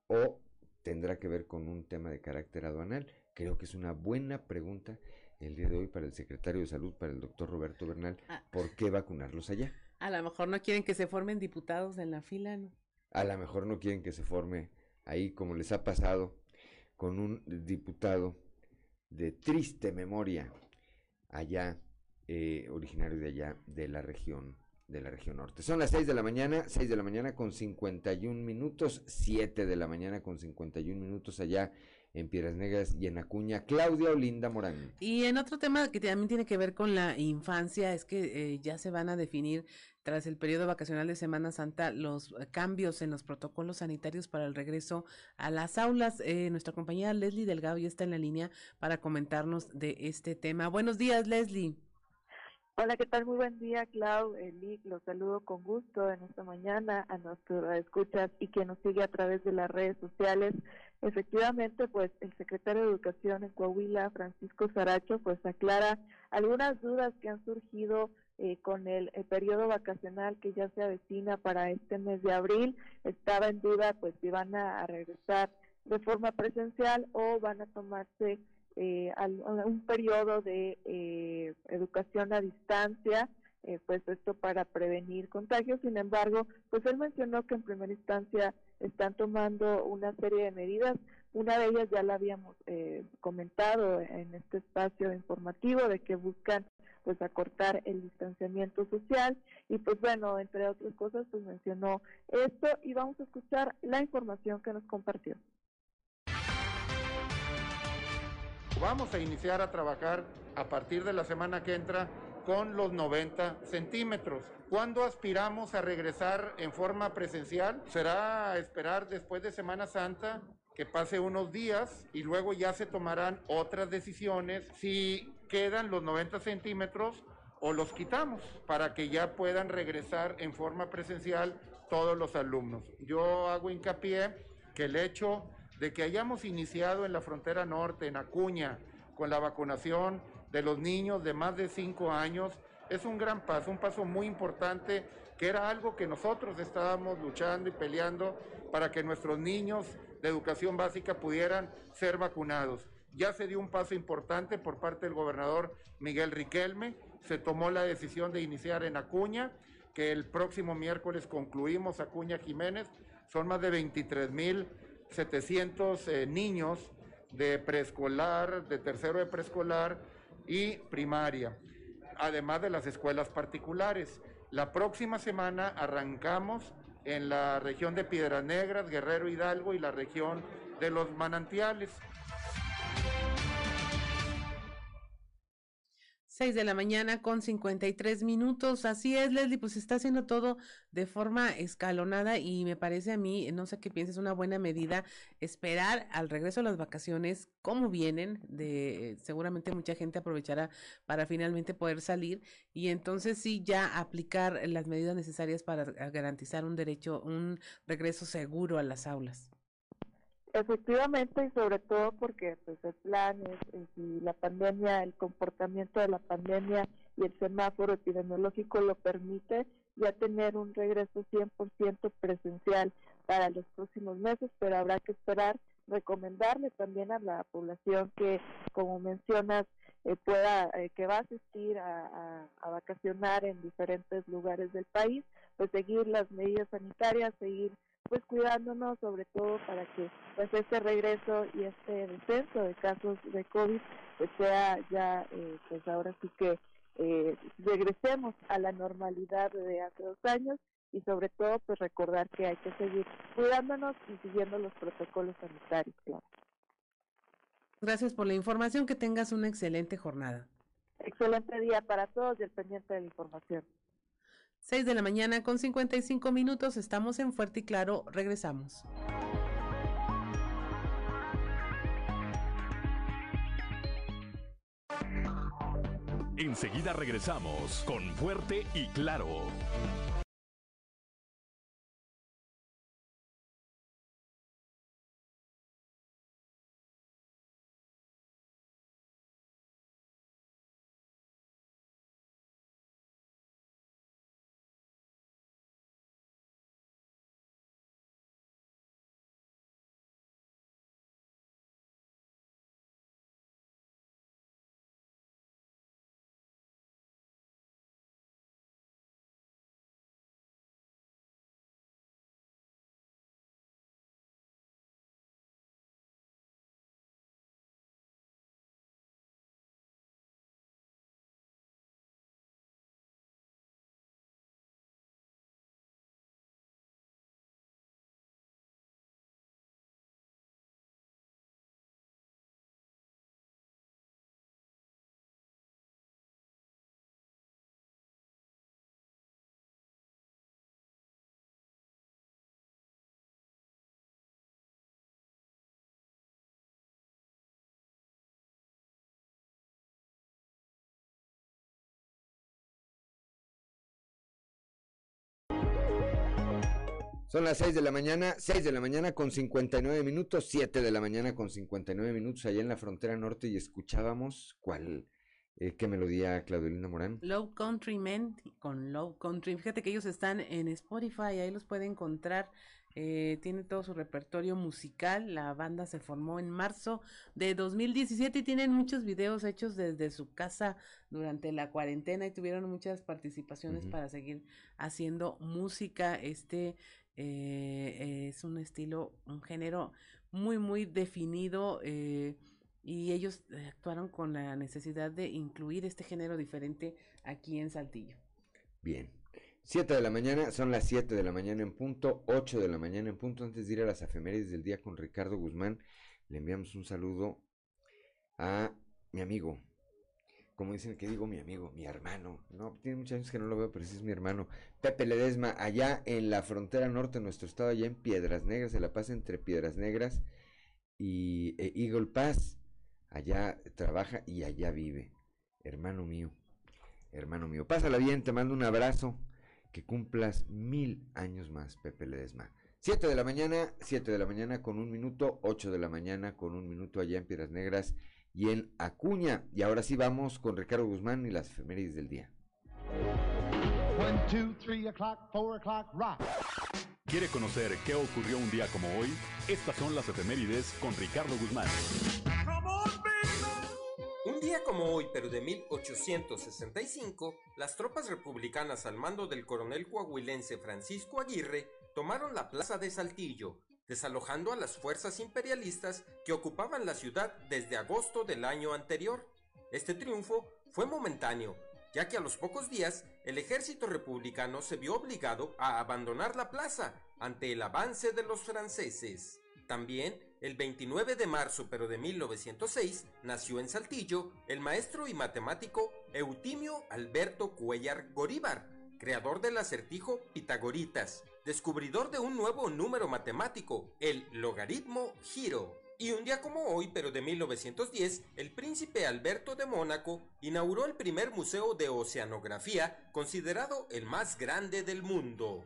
o tendrá que ver con un tema de carácter aduanal. Creo que es una buena pregunta el día de hoy para el secretario de Salud, para el doctor Roberto Bernal, ah. ¿por qué vacunarlos allá? A lo mejor no quieren que se formen diputados en la fila, ¿no? A lo mejor no quieren que se forme ahí como les ha pasado con un diputado de triste memoria allá, eh, originario de allá, de la región de la región norte. Son las 6 de la mañana, 6 de la mañana con 51 minutos, 7 de la mañana con 51 minutos allá en Piedras Negras y en Acuña, Claudia Olinda Morán. Y en otro tema que también tiene que ver con la infancia, es que eh, ya se van a definir tras el periodo vacacional de Semana Santa los cambios en los protocolos sanitarios para el regreso a las aulas. Eh, nuestra compañera Leslie Delgado ya está en la línea para comentarnos de este tema. Buenos días, Leslie. Hola, ¿qué tal? Muy buen día, Clau, Elic, los saludo con gusto en esta mañana a nuestros escuchas y que nos sigue a través de las redes sociales. Efectivamente, pues el secretario de Educación en Coahuila, Francisco Saracho, pues aclara algunas dudas que han surgido eh, con el, periodo vacacional que ya se avecina para este mes de abril. Estaba en duda, pues si van a regresar de forma presencial o van a tomarse eh, un periodo de eh, educación a distancia, eh, pues esto para prevenir contagios. Sin embargo, pues él mencionó que en primera instancia están tomando una serie de medidas. Una de ellas ya la habíamos eh, comentado en este espacio informativo de que buscan pues acortar el distanciamiento social y pues bueno, entre otras cosas pues mencionó esto y vamos a escuchar la información que nos compartió. Vamos a iniciar a trabajar a partir de la semana que entra con los 90 centímetros. ¿Cuándo aspiramos a regresar en forma presencial? Será esperar después de Semana Santa que pase unos días y luego ya se tomarán otras decisiones si quedan los 90 centímetros o los quitamos para que ya puedan regresar en forma presencial todos los alumnos. Yo hago hincapié que el hecho de que hayamos iniciado en la frontera norte, en Acuña, con la vacunación de los niños de más de cinco años, es un gran paso, un paso muy importante, que era algo que nosotros estábamos luchando y peleando para que nuestros niños de educación básica pudieran ser vacunados. Ya se dio un paso importante por parte del gobernador Miguel Riquelme, se tomó la decisión de iniciar en Acuña, que el próximo miércoles concluimos Acuña Jiménez, son más de 23 mil 700 eh, niños de preescolar, de tercero de preescolar y primaria, además de las escuelas particulares. La próxima semana arrancamos en la región de Piedras Negras, Guerrero Hidalgo y la región de los manantiales. 6 de la mañana con 53 minutos. Así es, Leslie, pues está haciendo todo de forma escalonada y me parece a mí, no sé qué pienses, una buena medida esperar al regreso a las vacaciones, cómo vienen, de seguramente mucha gente aprovechará para finalmente poder salir y entonces sí ya aplicar las medidas necesarias para garantizar un derecho, un regreso seguro a las aulas. Efectivamente, y sobre todo porque pues el plan es, si la pandemia, el comportamiento de la pandemia y el semáforo epidemiológico lo permite, ya tener un regreso 100% presencial para los próximos meses, pero habrá que esperar, recomendarle también a la población que, como mencionas, eh, pueda, eh, que va a asistir a, a vacacionar en diferentes lugares del país, pues seguir las medidas sanitarias, seguir pues cuidándonos sobre todo para que pues este regreso y este descenso de casos de COVID pues sea ya eh, pues ahora sí que eh, regresemos a la normalidad de hace dos años y sobre todo pues recordar que hay que seguir cuidándonos y siguiendo los protocolos sanitarios, claro. Gracias por la información, que tengas una excelente jornada. Excelente día para todos y el pendiente de la información. 6 de la mañana con 55 minutos, estamos en Fuerte y Claro, regresamos. Enseguida regresamos con Fuerte y Claro. Son las 6 de la mañana, 6 de la mañana con 59 minutos, 7 de la mañana con 59 minutos allá en la frontera norte y escuchábamos cuál, eh, qué melodía Claudelina Morán. Low Country Men con Low Country. Fíjate que ellos están en Spotify, ahí los puede encontrar. Eh, tiene todo su repertorio musical. La banda se formó en marzo de 2017 y tienen muchos videos hechos desde su casa durante la cuarentena y tuvieron muchas participaciones para seguir haciendo música. Este eh, es un estilo, un género muy, muy definido eh, y ellos actuaron con la necesidad de incluir este género diferente aquí en Saltillo. Bien. 7 de la mañana, son las 7 de la mañana en punto, 8 de la mañana en punto. Antes de ir a las efemérides del día con Ricardo Guzmán, le enviamos un saludo a mi amigo, como dicen que digo mi amigo, mi hermano, no, tiene muchos años que no lo veo, pero sí es mi hermano, Pepe Ledesma, allá en la frontera norte de nuestro estado, allá en Piedras Negras, se la pasa entre Piedras Negras y e Eagle Pass, allá trabaja y allá vive, hermano mío, hermano mío, pásala bien, te mando un abrazo, que cumplas mil años más, Pepe Ledesma. Siete de la mañana, siete de la mañana con un minuto, ocho de la mañana con un minuto allá en Piedras Negras y en Acuña. Y ahora sí vamos con Ricardo Guzmán y las efemérides del día. ¿Quiere conocer qué ocurrió un día como hoy? Estas son las efemérides con Ricardo Guzmán. Un día como hoy, pero de 1865, las tropas republicanas al mando del coronel coahuilense Francisco Aguirre tomaron la plaza de Saltillo, desalojando a las fuerzas imperialistas que ocupaban la ciudad desde agosto del año anterior. Este triunfo fue momentáneo, ya que a los pocos días el ejército republicano se vio obligado a abandonar la plaza ante el avance de los franceses. También, el 29 de marzo pero de 1906, nació en Saltillo el maestro y matemático Eutimio Alberto Cuellar Goríbar, creador del acertijo Pitagoritas, descubridor de un nuevo número matemático, el logaritmo giro. Y un día como hoy, pero de 1910, el príncipe Alberto de Mónaco inauguró el primer museo de oceanografía, considerado el más grande del mundo.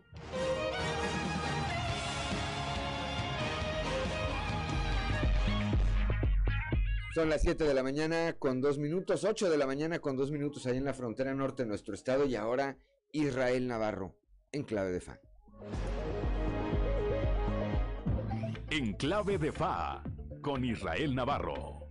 Son las 7 de la mañana con dos minutos, 8 de la mañana con dos minutos ahí en la frontera norte de nuestro estado y ahora Israel Navarro en clave de fa. En clave de fa con Israel Navarro.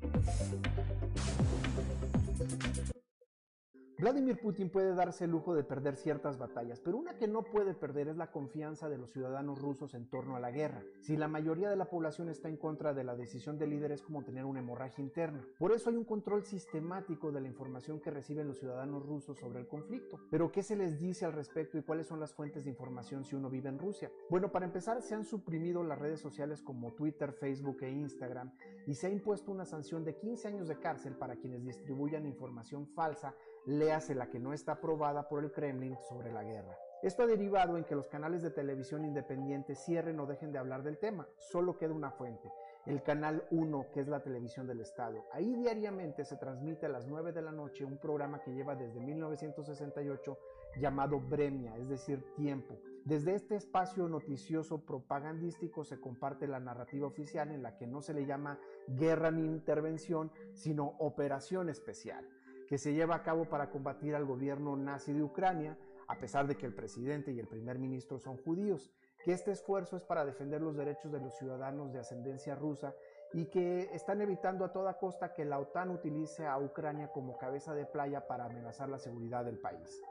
Vladimir Putin puede darse el lujo de perder ciertas batallas, pero una que no puede perder es la confianza de los ciudadanos rusos en torno a la guerra. Si la mayoría de la población está en contra de la decisión del líder es como tener una hemorragia interna. Por eso hay un control sistemático de la información que reciben los ciudadanos rusos sobre el conflicto. Pero ¿qué se les dice al respecto y cuáles son las fuentes de información si uno vive en Rusia? Bueno, para empezar, se han suprimido las redes sociales como Twitter, Facebook e Instagram y se ha impuesto una sanción de 15 años de cárcel para quienes distribuyan información falsa léase la que no está aprobada por el Kremlin sobre la guerra. Esto ha derivado en que los canales de televisión independientes cierren o dejen de hablar del tema, solo queda una fuente, el canal 1, que es la televisión del Estado. Ahí diariamente se transmite a las 9 de la noche un programa que lleva desde 1968 llamado Bremia, es decir, tiempo. Desde este espacio noticioso propagandístico se comparte la narrativa oficial en la que no se le llama guerra ni intervención, sino operación especial que se lleva a cabo para combatir al gobierno nazi de Ucrania, a pesar de que el presidente y el primer ministro son judíos, que este esfuerzo es para defender los derechos de los ciudadanos de ascendencia rusa y que están evitando a toda costa que la OTAN utilice a Ucrania como cabeza de playa para amenazar la seguridad del país.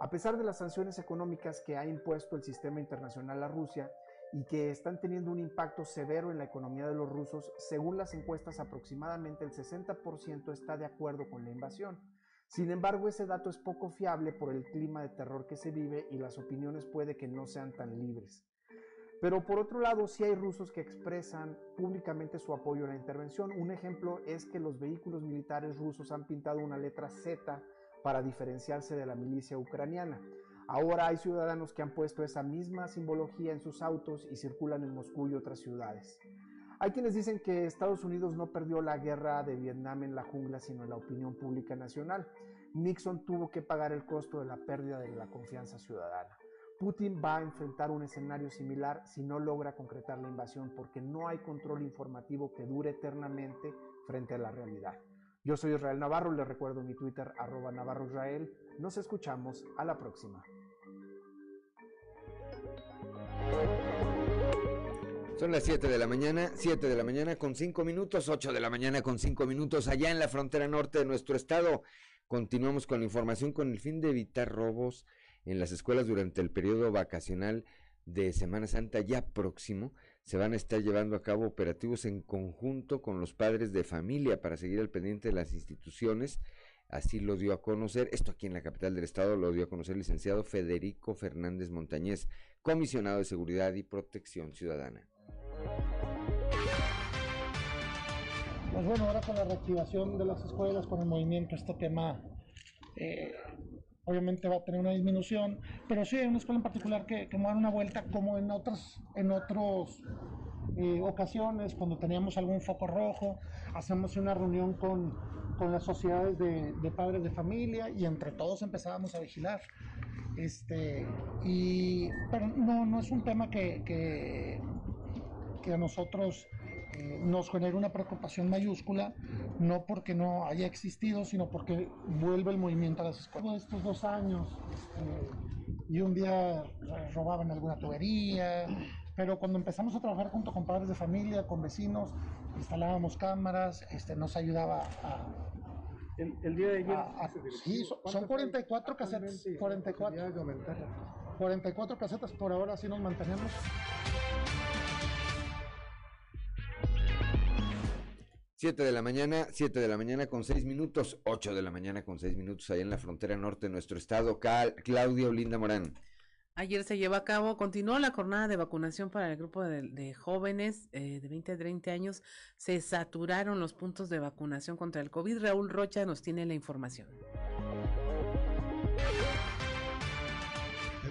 A pesar de las sanciones económicas que ha impuesto el sistema internacional a Rusia, y que están teniendo un impacto severo en la economía de los rusos, según las encuestas aproximadamente el 60% está de acuerdo con la invasión. Sin embargo, ese dato es poco fiable por el clima de terror que se vive y las opiniones puede que no sean tan libres. Pero por otro lado, sí hay rusos que expresan públicamente su apoyo a la intervención. Un ejemplo es que los vehículos militares rusos han pintado una letra Z para diferenciarse de la milicia ucraniana. Ahora hay ciudadanos que han puesto esa misma simbología en sus autos y circulan en Moscú y otras ciudades. Hay quienes dicen que Estados Unidos no perdió la guerra de Vietnam en la jungla, sino en la opinión pública nacional. Nixon tuvo que pagar el costo de la pérdida de la confianza ciudadana. Putin va a enfrentar un escenario similar si no logra concretar la invasión porque no hay control informativo que dure eternamente frente a la realidad. Yo soy Israel Navarro, les recuerdo mi Twitter arroba Navarro Israel. Nos escuchamos a la próxima. Son las 7 de la mañana, 7 de la mañana con 5 minutos, 8 de la mañana con 5 minutos allá en la frontera norte de nuestro estado. Continuamos con la información con el fin de evitar robos en las escuelas durante el periodo vacacional de Semana Santa ya próximo. Se van a estar llevando a cabo operativos en conjunto con los padres de familia para seguir al pendiente de las instituciones. Así lo dio a conocer, esto aquí en la capital del estado lo dio a conocer el licenciado Federico Fernández Montañez, comisionado de Seguridad y Protección Ciudadana. Pues bueno, ahora con la reactivación de las escuelas, con el movimiento, este tema eh, obviamente va a tener una disminución, pero sí hay una escuela en particular que, que me dar una vuelta como en otras en otros eh, ocasiones, cuando teníamos algún foco rojo, hacemos una reunión con, con las sociedades de, de, padres de familia y entre todos empezábamos a vigilar. Este, y, pero no, no es un tema que, que que a nosotros eh, nos genera una preocupación mayúscula, no porque no haya existido, sino porque vuelve el movimiento a las escuelas. Estos dos años, eh, y un día robaban alguna tubería, pero cuando empezamos a trabajar junto con padres de familia, con vecinos, instalábamos cámaras, este, nos ayudaba a, el, día de ayer. sí, son, 44 casetas. 44. 44 casetas por ahora, así nos mantenemos. 7 de la mañana, 7 de la mañana con 6 minutos, 8 de la mañana con 6 minutos, ahí en la frontera norte de nuestro estado. Cal, Claudia Olinda Morán. Ayer se llevó a cabo, continuó la jornada de vacunación para el grupo de, jóvenes eh, de 20 a 30 años. Se saturaron los puntos de vacunación contra el COVID. Raúl Rocha nos tiene la información.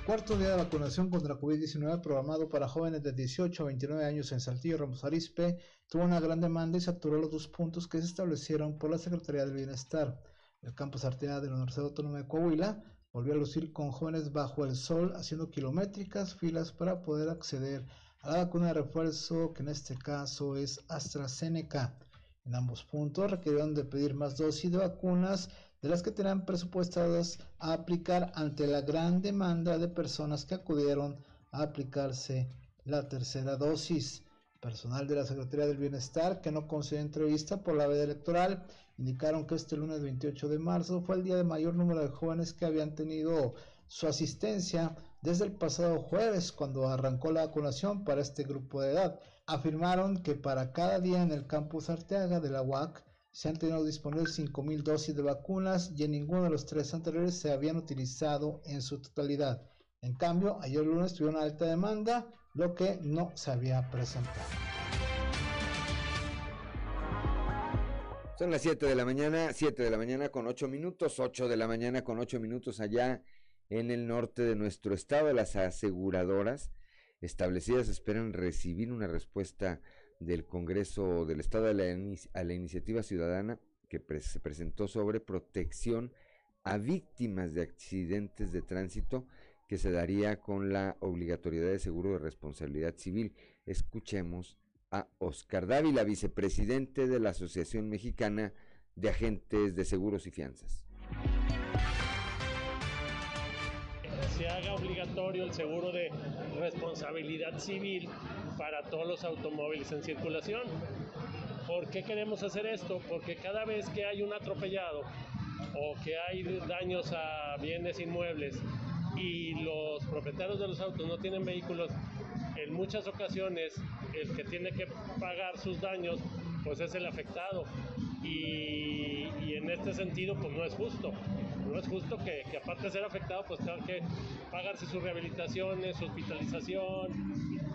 Cuarto día de vacunación contra COVID-19 programado para jóvenes de 18 a 29 años en Saltillo Ramos Arizpe tuvo una gran demanda y saturó los dos puntos que se establecieron por la Secretaría del Bienestar. El campus Arteaga de la Universidad Autónoma de Coahuila volvió a lucir con jóvenes bajo el sol haciendo kilométricas filas para poder acceder a la vacuna de refuerzo que en este caso es AstraZeneca. En ambos puntos requirieron de pedir más dosis de vacunas de las que tenían presupuestadas a aplicar ante la gran demanda de personas que acudieron a aplicarse la tercera dosis. Personal de la Secretaría del Bienestar que no concedió entrevista por la veda electoral indicaron que este lunes 28 de marzo fue el día de mayor número de jóvenes que habían tenido su asistencia desde el pasado jueves cuando arrancó la vacunación para este grupo de edad. Afirmaron que para cada día en el campus Arteaga de la UAC se han tenido disponibles 5.000 dosis de vacunas y en ninguno de los tres anteriores se habían utilizado en su totalidad. En cambio, ayer lunes tuvieron una alta demanda, lo que no se había presentado. Son las 7 de la mañana, 7 de la mañana con 8 minutos, 8 de la mañana con 8 minutos allá en el norte de nuestro estado. Las aseguradoras establecidas esperan recibir una respuesta del Congreso del Estado a la, iniciativa ciudadana que se presentó sobre protección a víctimas de accidentes de tránsito que se daría con la obligatoriedad de seguro de responsabilidad civil. Escuchemos a Oscar Dávila, vicepresidente de la Asociación Mexicana de Agentes de Seguros y Fianzas. Se haga obligatorio el seguro de responsabilidad civil para todos los automóviles en circulación. ¿Por qué queremos hacer esto? Porque cada vez que hay un atropellado o que hay daños a bienes inmuebles y los propietarios de los autos no tienen vehículos, en muchas ocasiones el que tiene que pagar sus daños pues es el afectado y, en este sentido pues no es justo. No es justo que, aparte de ser afectado pues tenga que pagarse sus rehabilitaciones su hospitalización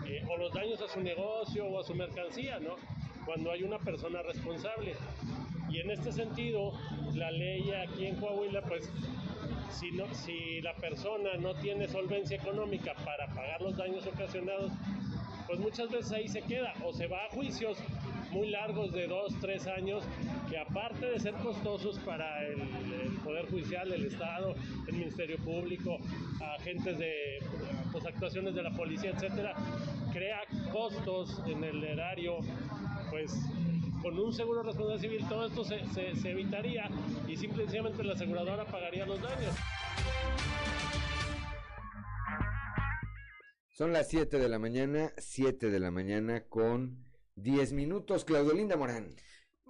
eh, o los daños a su negocio o a su mercancía no cuando hay una persona responsable. Y en este sentido la ley aquí en Coahuila pues si, no, si la persona no tiene solvencia económica para pagar los daños ocasionados, pues muchas veces ahí se queda o se va a juicios muy largos de dos, tres años, que aparte de ser costosos para el, Poder Judicial, el Estado, el Ministerio Público, agentes de pues, actuaciones de la policía, etcétera, crea costos en el erario, pues con un seguro de responsabilidad civil todo esto se, se, evitaría y simplemente la aseguradora pagaría los daños. Son las 7 de la mañana, 7 de la mañana con 10 minutos. Claudelinda Morán.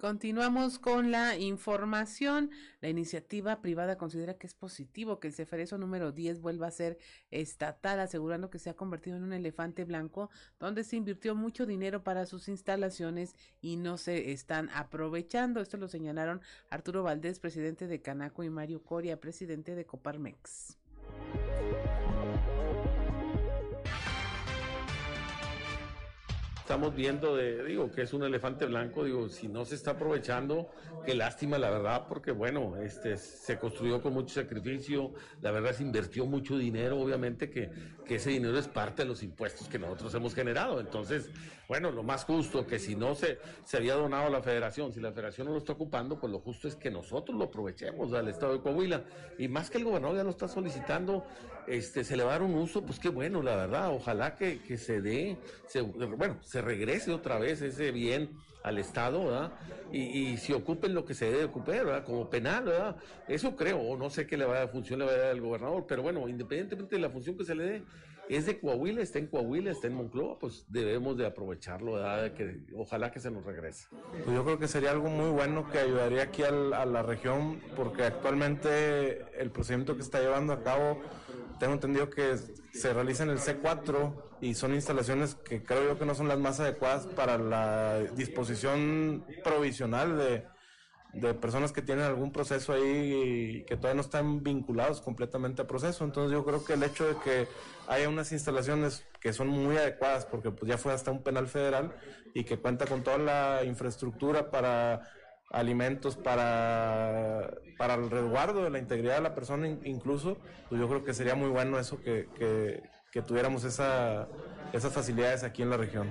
Continuamos con la información. La iniciativa privada considera que es positivo que el Ceferezo número 10 vuelva a ser estatal, asegurando que se ha convertido en un elefante blanco donde se invirtió mucho dinero para sus instalaciones y no se están aprovechando. Esto lo señalaron Arturo Valdés, presidente de Canaco, y Mario Coria, presidente de Coparmex. Estamos viendo de, digo, que es un elefante blanco, digo, si no se está aprovechando, qué lástima, la verdad, porque bueno, este, se construyó con mucho sacrificio, la verdad se invirtió mucho dinero, obviamente que, que ese dinero es parte de los impuestos que nosotros hemos generado, entonces, bueno, lo más justo que si no se, se había donado a la federación, si la federación no lo está ocupando, pues lo justo es que nosotros lo aprovechemos al estado de Coahuila, y más que el gobernador ya lo está solicitando, este, se le va a dar un uso, pues qué bueno, la verdad, ojalá que, que se dé, se, bueno, se regrese otra vez ese bien al Estado, ¿verdad? Y, si ocupen lo que se debe ocupar, ¿verdad? Como penal, ¿verdad? Eso creo, o no sé qué le va a función le va a dar al gobernador, pero bueno, independientemente de la función que se le dé, es de Coahuila, está en Coahuila, está en Moncloa, pues debemos de aprovecharlo, ¿verdad? Que, ojalá que se nos regrese. Pues yo creo que sería algo muy bueno que ayudaría aquí a la región, porque actualmente el procedimiento que está llevando a cabo tengo entendido que se realiza en el C4 y son instalaciones que creo yo que no son las más adecuadas para la disposición provisional de, de personas que tienen algún proceso ahí y que todavía no están vinculados completamente al proceso. Entonces yo creo que el hecho de que haya unas instalaciones que son muy adecuadas, porque pues ya fue hasta un penal federal y que cuenta con toda la infraestructura para alimentos para, para el resguardo de la integridad de la persona incluso, pues yo creo que sería muy bueno eso que, tuviéramos esa, esas facilidades aquí en la región.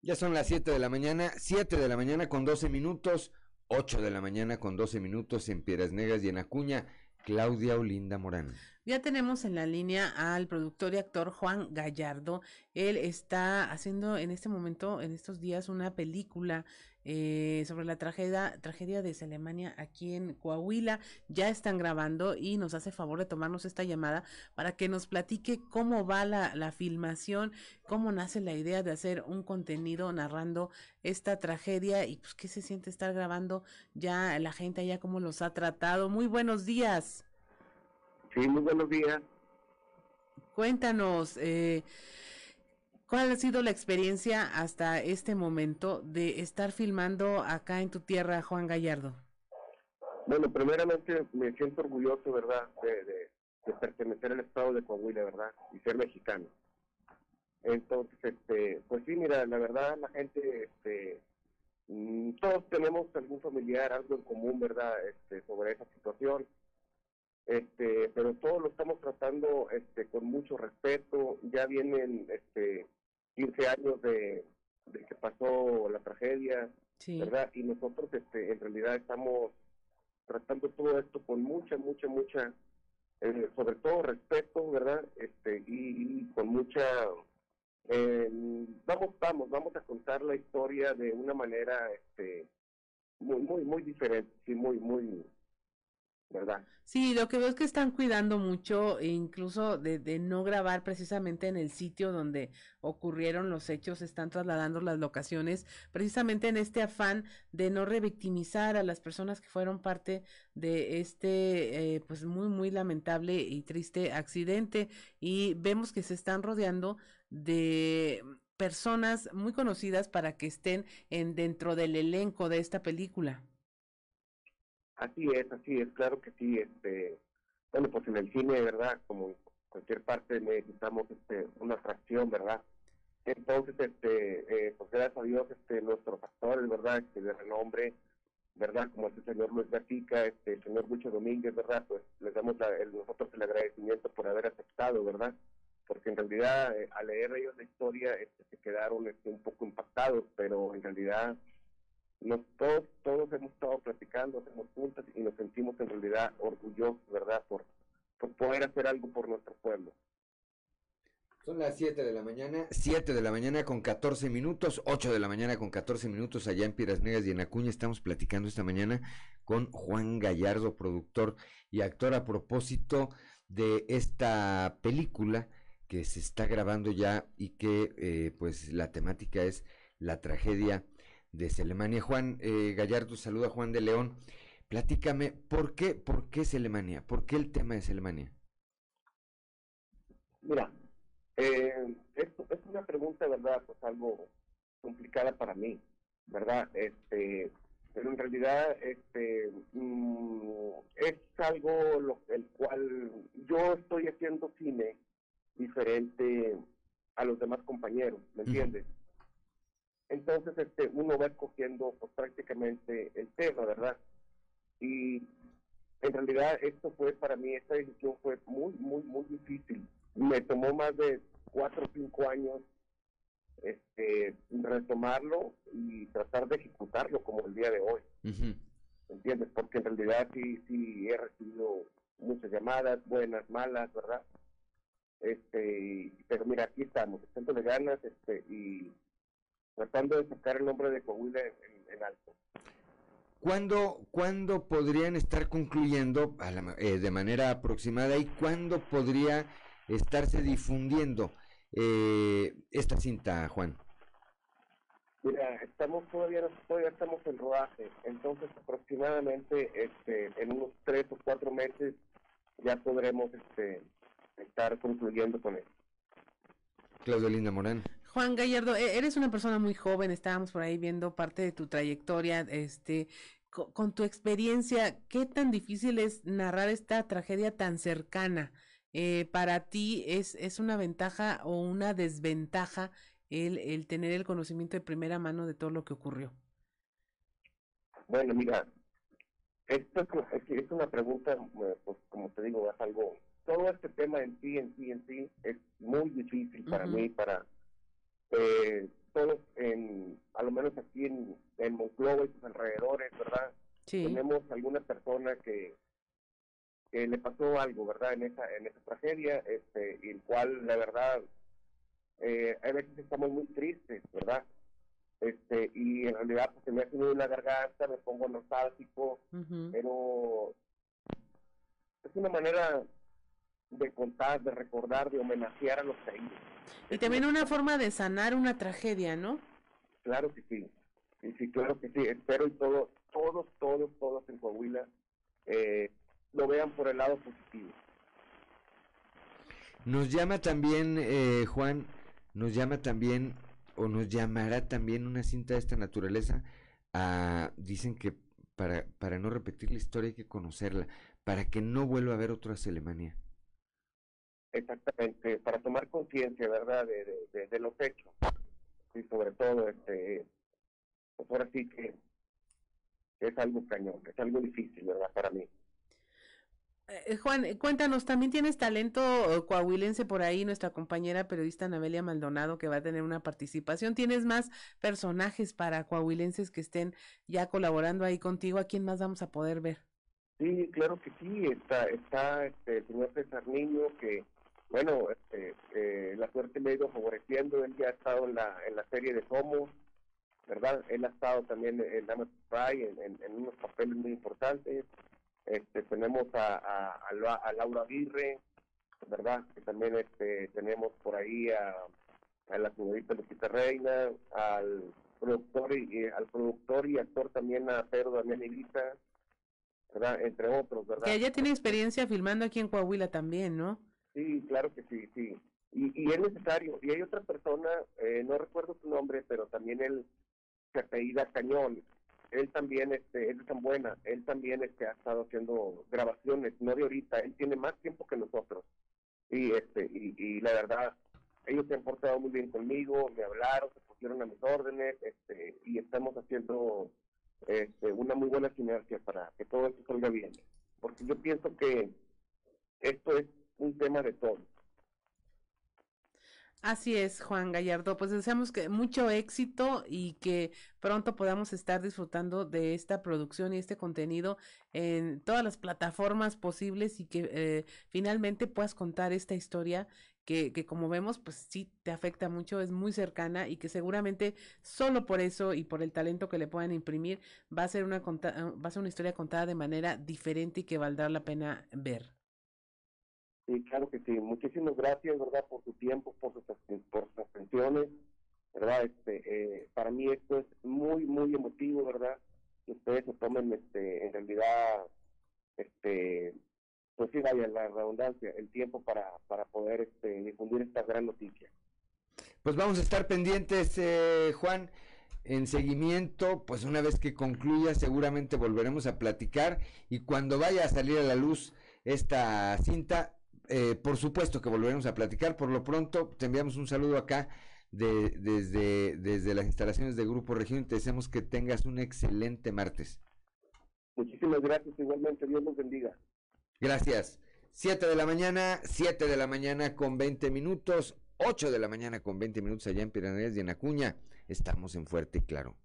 Ya son las 7 de la mañana, 7 de la mañana con 12 minutos, 8 de la mañana con 12 minutos en Piedras Negras y en Acuña, Claudia Olinda Morán. Ya tenemos en la línea al productor y actor Juan Gallardo. Él está haciendo en este momento, en estos días, una película eh, sobre la tragedia, tragedia de Alemania aquí en Coahuila. Ya están grabando y nos hace favor de tomarnos esta llamada para que nos platique cómo va la, la filmación, cómo nace la idea de hacer un contenido narrando esta tragedia y pues qué se siente estar grabando ya la gente allá, cómo los ha tratado. Muy buenos días. Sí, muy buenos días. Cuéntanos, eh, ¿Cuál ha sido la experiencia hasta este momento de estar filmando acá en tu tierra, Juan Gallardo? Bueno, primeramente me siento orgulloso, ¿verdad?, de, pertenecer al estado de Coahuila, ¿verdad?, y ser mexicano. Entonces, este, pues sí, mira, la verdad, la gente, este, mm, todos tenemos algún familiar, algo en común, ¿verdad?, este, sobre esa situación. Este, pero todos lo estamos tratando este, con mucho respeto. Ya vienen este, 15 años de, que pasó la tragedia, ¿verdad? Y nosotros este, en realidad estamos tratando todo esto con mucha, mucha, mucha, eh, sobre todo respeto, ¿verdad? Este, y, con mucha, eh, vamos, vamos, vamos a contar la historia de una manera, este, muy, muy, muy diferente, sí, muy, muy, ¿verdad? Sí, lo que veo es que están cuidando mucho, e incluso de, no grabar precisamente en el sitio donde ocurrieron los hechos, están trasladando las locaciones, precisamente en este afán de no revictimizar a las personas que fueron parte de este, eh, pues muy, muy lamentable y triste accidente. Y vemos que se están rodeando de personas muy conocidas para que estén en dentro del elenco de esta película. Así es, así es, claro que sí. Este, bueno, pues en el cine, ¿verdad? Como en cualquier parte necesitamos este, una atracción, ¿verdad? Entonces, este, eh, pues gracias a Dios, este, nuestros actores, ¿verdad? Este, de renombre, ¿verdad? Como este señor Luis Gatica, este, señor Lucho Domínguez, ¿verdad? Pues les damos el, nosotros el agradecimiento por haber aceptado, ¿verdad? Porque en realidad, eh, al leer ellos la historia, este, se quedaron este, un poco impactados, pero en realidad nos, todos, todos hemos estado platicando, hacemos juntas y nos sentimos en realidad orgullosos, ¿verdad?, por, por poder hacer algo por nuestro pueblo. Son las 7 de la mañana, 7 de la mañana con 14 minutos, 8 de la mañana con 14 minutos allá en Piedras Negras y en Acuña. Estamos platicando esta mañana con Juan Gallardo, productor y actor a propósito de esta película que se está grabando ya y que eh, pues la temática es la tragedia de Alemania. Juan eh, Gallardo, saluda a Juan de León. Platícame, ¿por qué, por qué Alemania? ¿Por qué el tema es Alemania? Mira, eh, es, una pregunta, ¿verdad? Pues algo complicada para mí, ¿verdad? Este, pero en realidad este mm, es algo lo, el cual yo estoy haciendo cine diferente a los demás compañeros, ¿me entiendes? Entonces, este, uno va escogiendo pues, prácticamente el tema, ¿verdad? Y en realidad esto fue para mí, esta decisión fue muy, muy, muy difícil. Me tomó más de cuatro o cinco años este, retomarlo y tratar de ejecutarlo como el día de hoy. ¿Entiendes? Porque en realidad sí, sí he recibido muchas llamadas, buenas, malas, ¿verdad? Este, pero mira, aquí estamos, de ganas, este, y tratando de sacar el nombre de Coahuila en, alto. ¿Cuándo, ¿Cuándo, podrían estar concluyendo eh, de manera aproximada y cuándo podría estarse difundiendo eh, esta cinta, Juan? Mira, estamos todavía, todavía estamos en rodaje, entonces aproximadamente este, en unos tres o cuatro meses ya podremos este, estar concluyendo con esto. Claudio Linda Morán. Juan Gallardo, e-, eres una persona muy joven, estábamos por ahí viendo parte de tu trayectoria, este, con, tu experiencia, ¿qué tan difícil es narrar esta tragedia tan cercana? Eh, para ti es, es una ventaja o una desventaja el, el tener el conocimiento de primera mano de todo lo que ocurrió. Bueno, mira, esto es, una pregunta, eh, pues como te digo, es algo, todo este tema en sí, en sí, en sí, es muy difícil para mí, para eh, todos, en, a lo menos aquí en, en Monclova y sus alrededores, ¿verdad? Tenemos alguna persona que, que le pasó algo, ¿verdad? En esa en esa tragedia, este, y el cual la verdad eh, a veces estamos muy tristes, ¿verdad? Este, y en realidad pues se me hace una garganta, me pongo nostálgico, pero es una manera de contar, de recordar, de homenajear a los caídos. Y también una forma de sanar una tragedia, ¿no? Claro que sí, sí, sí, claro que sí. Espero y todo, todos, todos, todos en Coahuila eh, lo vean por el lado positivo. Nos llama también, eh, Juan, nos llama también, o nos llamará también una cinta de esta naturaleza. A, dicen que para, para no repetir la historia hay que conocerla, para que no vuelva a haber otra Alemania. Exactamente, para tomar conciencia, ¿verdad?, de, de, de, los hechos. Y sobre todo, este, pues ahora sí que es algo cañón, es algo difícil, ¿verdad?, para mí. Eh, Juan, cuéntanos, también tienes talento coahuilense por ahí, nuestra compañera periodista Navelia Maldonado, que va a tener una participación. ¿Tienes más personajes para coahuilenses que estén ya colaborando ahí contigo? ¿A quién más vamos a poder ver? Sí, claro que sí, está, está este, el señor César Niño, que, bueno, este, eh, la suerte me ha ido favoreciendo, él ya ha estado en la, en la serie de Somos, ¿verdad? Él ha estado también en Spy, en, en, unos papeles muy importantes. Este, tenemos a, a, a, Laura Aguirre, ¿verdad? Que también este, tenemos por ahí a, a la señorita Lupita Reina, al productor y, y, al productor y actor también a Pedro Damián Elisa, ¿verdad? Entre otros, ¿verdad? Que ella tiene experiencia filmando aquí en Coahuila también, ¿no? Sí, claro que sí, sí. Y, y es necesario. Y hay otra persona, eh, no recuerdo su nombre, pero también él se apellida Cañón. Él también este, es tan buena. Él también este, ha estado haciendo grabaciones, no de ahorita. Él tiene más tiempo que nosotros. Y, este, y, la verdad, ellos se han portado muy bien conmigo, me hablaron, se pusieron a mis órdenes, este, y estamos haciendo este, una muy buena sinergia para que todo esto salga bien. Porque yo pienso que esto es un tema de todos. Así es, Juan Gallardo. Pues deseamos que mucho éxito y que pronto podamos estar disfrutando de esta producción y este contenido en todas las plataformas posibles y que eh, finalmente puedas contar esta historia que, que, como vemos, pues sí te afecta mucho, es muy cercana y que seguramente solo por eso y por el talento que le puedan imprimir va a ser una, va a ser una historia contada de manera diferente y que valdrá la pena ver. Sí, claro que sí. Muchísimas gracias, ¿verdad? Por su tiempo, por sus, por sus atenciones, ¿verdad? Este, eh, para mí esto es muy, muy emotivo, ¿verdad? Que ustedes se tomen, este, en realidad, este, pues sí, vaya la redundancia, el tiempo para, para poder este, difundir esta gran noticia. Pues vamos a estar pendientes, eh, Juan, en seguimiento, pues una vez que concluya seguramente volveremos a platicar y cuando vaya a salir a la luz esta cinta, eh, por supuesto que volveremos a platicar. Por lo pronto, te enviamos un saludo acá de, desde, desde las instalaciones de Grupo Región y te deseamos que tengas un excelente martes. Muchísimas gracias, igualmente. Dios los bendiga. Gracias. 7 de la mañana, 7 de la mañana con 20 minutos, 8 de la mañana con 20 minutos allá en Piranhas y en Acuña. Estamos en Fuerte y Claro.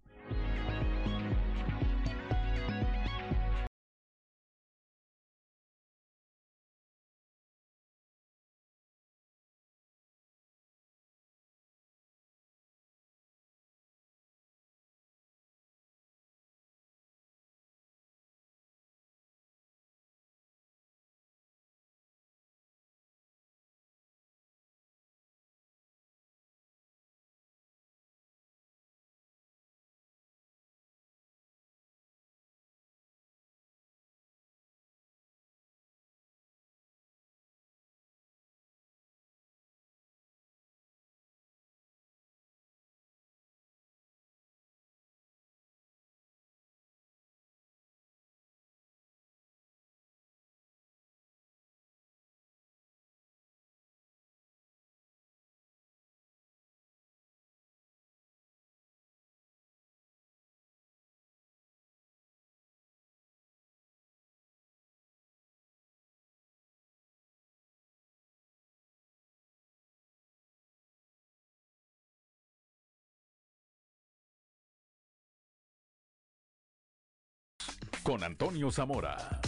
con Antonio Zamora.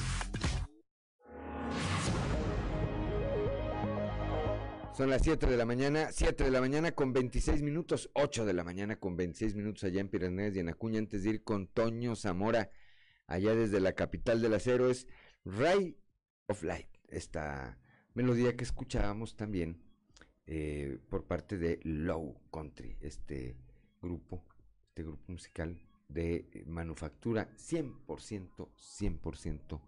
Son las 7 de la mañana, 7 de la mañana con 26 minutos, 8 de la mañana con 26 minutos allá en Piranés y en Acuña, antes de ir con Toño Zamora, allá desde la capital del acero, es Ray of Light, esta melodía que escuchábamos también eh, por parte de Low Country, este grupo, este grupo musical de manufactura 100%, 100%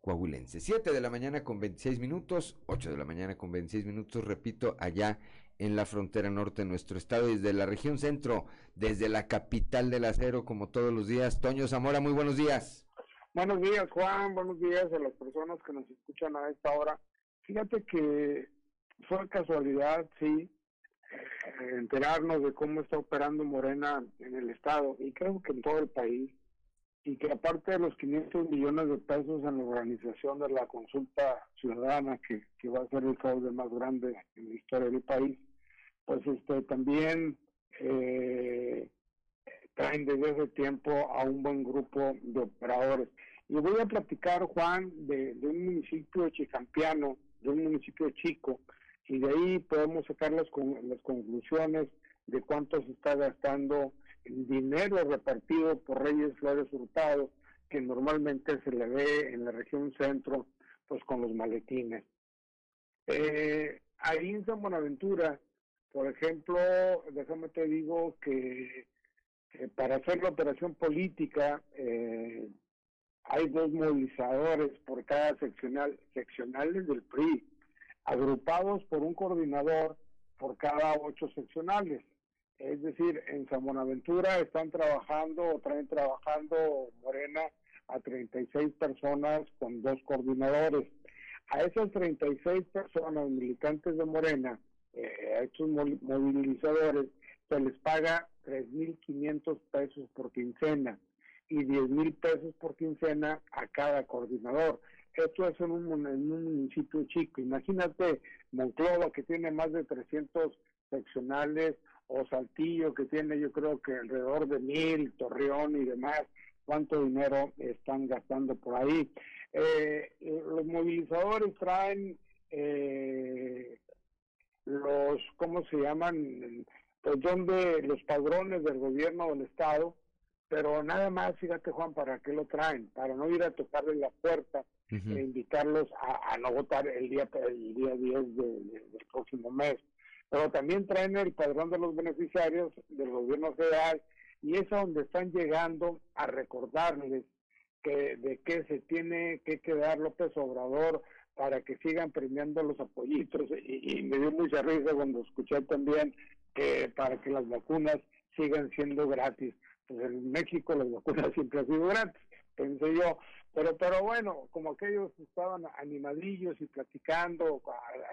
coahuilense. 7 de la mañana con 26 minutos, 8 de la mañana con 26 minutos, repito, allá en la frontera norte de nuestro estado, desde la región centro, desde la capital del acero, como todos los días. Toño Zamora, muy buenos días. Buenos días, Juan. Buenos días a las personas que nos escuchan a esta hora. Fíjate que fue casualidad, sí, eh, enterarnos de cómo está operando Morena en el estado y creo que en todo el país y que aparte de los 500 millones de pesos en la organización de la consulta ciudadana, que, va a ser el fraude más grande en la historia del país, pues este también eh, traen desde ese tiempo a un buen grupo de operadores. Y voy a platicar, Juan, de, de un municipio chicampiano, de un municipio chico, y de ahí podemos sacar las, las conclusiones de cuánto se está gastando el dinero repartido por Reyes Flores Hurtado, que normalmente se le ve en la región centro, pues con los maletines. Eh, ahí en San Buenaventura, por ejemplo, déjame te digo que, para hacer la operación política eh, hay dos movilizadores por cada seccional, seccionales del PRI, agrupados por un coordinador por cada ocho seccionales. Es decir, en San Buenaventura están trabajando o traen trabajando Morena a 36 personas con dos coordinadores. A esas 36 personas militantes de Morena, eh, a estos movilizadores, se les paga 3.500 pesos por quincena y 10.000 pesos por quincena a cada coordinador. Esto es en un, en un municipio chico. Imagínate Monclova, que tiene más de 300 seccionales, o Saltillo, que tiene yo creo que alrededor de mil, Torreón y demás, cuánto dinero están gastando por ahí. Eh, los movilizadores traen eh, los, ¿cómo se llaman? Pues donde los padrones del gobierno del Estado, pero nada más, fíjate Juan, ¿para qué lo traen? Para no ir a tocarle la puerta e invitarlos a, no votar el día, el día 10 del próximo mes pero también traen el padrón de los beneficiarios del gobierno federal y es a donde están llegando a recordarles que de qué se tiene que quedar López Obrador para que sigan premiando los apoyitos y, me dio mucha risa cuando escuché también que para que las vacunas sigan siendo gratis. Pues en México las vacunas [laughs] siempre han sido gratis, pensé yo, pero pero bueno, como aquellos estaban animadillos y platicando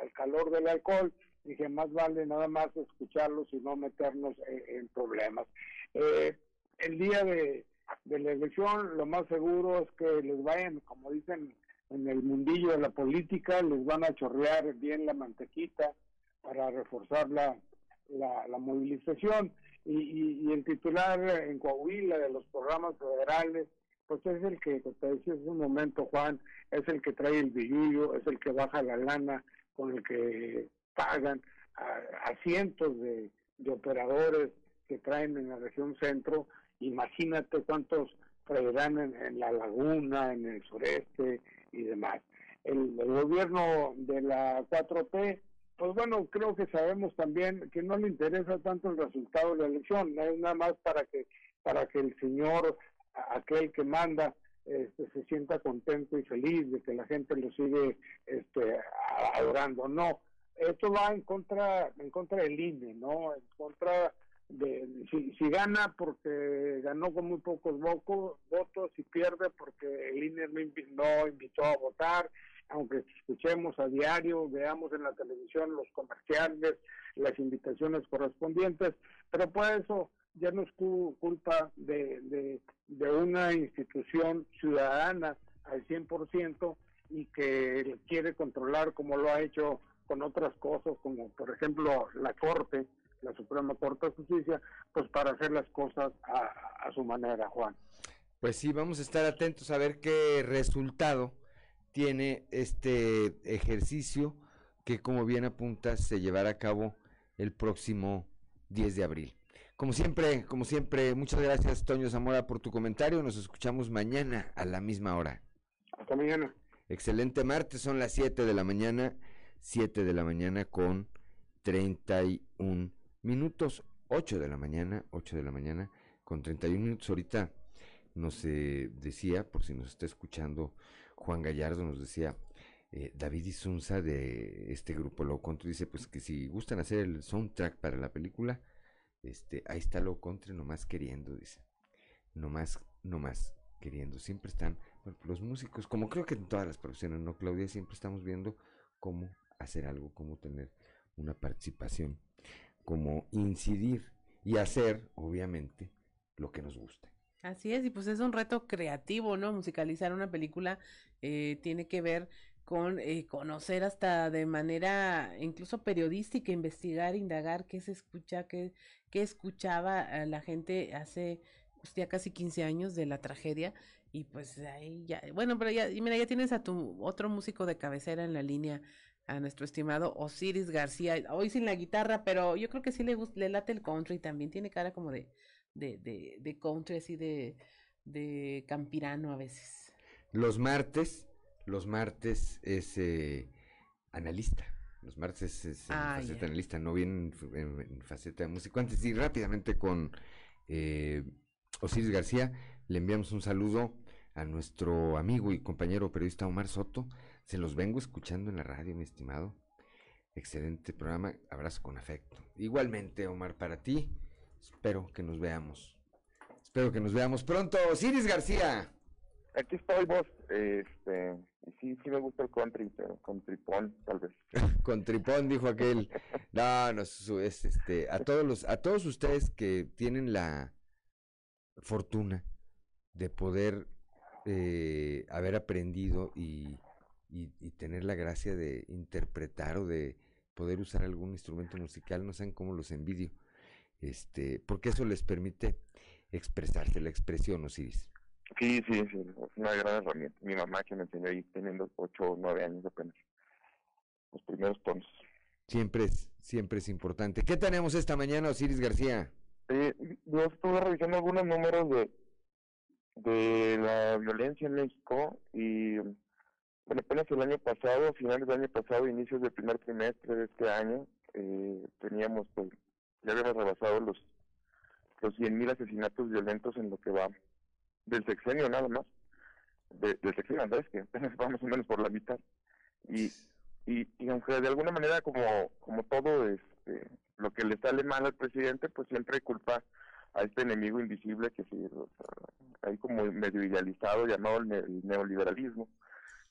al calor del alcohol, dije, más vale nada más escucharlos y no meternos en, problemas. Eh, el día de, la elección, lo más seguro es que les vayan, como dicen en el mundillo de la política, les van a chorrear bien la mantequita para reforzar la, la, movilización. Y, el titular en Coahuila de los programas federales, pues es el que, te decía hace un momento, Juan, es el que trae el billullo, es el que baja la lana con el que pagan a, cientos de, operadores que traen en la región centro. Imagínate cuántos traerán en, la laguna, en el sureste y demás. El, gobierno de la 4P, pues bueno, creo que sabemos también que no le interesa tanto el resultado de la elección, es nada más para que para que el señor, aquel que manda, este, se sienta contento y feliz de que la gente lo sigue este, adorando. No, esto va en contra en contra del INE, ¿no? En contra de si, si gana porque ganó con muy pocos votos y pierde porque el INE no, invitó a votar, aunque escuchemos a diario, veamos en la televisión los comerciales, las invitaciones correspondientes, pero por eso ya no es culpa de, de, de una institución ciudadana al 100% y que quiere controlar como lo ha hecho con otras cosas, como por ejemplo la Corte, la Suprema Corte de Justicia, pues para hacer las cosas a, su manera, Juan. Pues sí, vamos a estar atentos a ver qué resultado tiene este ejercicio que como bien apuntas se llevará a cabo el próximo 10 de abril. Como siempre, como siempre, muchas gracias Toño Zamora por tu comentario. Nos escuchamos mañana a la misma hora. Hasta mañana. Excelente martes, son las 7 de la mañana, 7 de la mañana con 31 minutos, 8 de la mañana, 8 de la mañana con 31 minutos. Ahorita nos eh, decía, por si nos está escuchando Juan Gallardo, nos decía, eh, David Isunza de este grupo Low Country, dice pues que si gustan hacer el soundtrack para la película, este, ahí está Low Country nomás queriendo, dice. Nomás, nomás queriendo. Siempre están, los músicos, como creo que en todas las profesiones, ¿no, Claudia? Siempre estamos viendo cómo hacer algo, cómo tener una participación, cómo incidir y hacer, obviamente, lo que nos gusta. Así es, y pues es un reto creativo, ¿no? Musicalizar una película eh, tiene que ver con eh, conocer hasta de manera incluso periodística, investigar, indagar qué se escucha, qué, qué escuchaba la gente hace pues, ya casi 15 años de la tragedia y pues ahí ya, bueno, pero ya, y mira, ya tienes a tu otro músico de cabecera en la línea, a nuestro estimado Osiris García, hoy sin la guitarra, pero yo creo que sí le, gusta, le late el country, también tiene cara como de, de, de, de country, así de, de campirano a veces. Los martes, los martes es eh, analista. Los martes es en Ah, faceta analista, no bien en, en- en faceta de músico. Antes y rápidamente con eh, Osiris García, le enviamos un saludo a nuestro amigo y compañero periodista Omar Soto. Se los vengo escuchando en la radio, mi estimado. Excelente programa, abrazo con afecto. Igualmente, Omar, para ti, espero que nos veamos. Espero que nos veamos pronto. Osiris García. Aquí estoy vos, este, sí, sí me gusta el country, pero con tripón, tal vez. [laughs] Con tripón, dijo aquel. No, no, es este, a todos los, a todos ustedes que tienen la fortuna de poder eh, haber aprendido y, y, y tener la gracia de interpretar o de poder usar algún instrumento musical, no saben cómo los envidio. Este, porque eso les permite expresarse, la expresión, Osiris. Sí, sí, sí, es una gran herramienta. Mi mamá que me enseñó ahí teniendo ocho o nueve años apenas, los primeros tonos. Siempre es, siempre es importante. ¿Qué tenemos esta mañana, Osiris García? Eh, yo estuve revisando algunos números de, de la violencia en México y bueno, apenas el año pasado, finales del año pasado, inicios del primer trimestre de este año, eh, teníamos pues, ya habíamos rebasado los los 100.000 asesinatos violentos en lo que va del sexenio nada más, de- del sexenio Andrés, que apenas [laughs] va más o menos por la mitad. Y, y, y aunque de alguna manera como, como todo este, lo que le sale mal al presidente, pues siempre culpa a este enemigo invisible que sí, o sea, hay como medio idealizado llamado el, ne- el neoliberalismo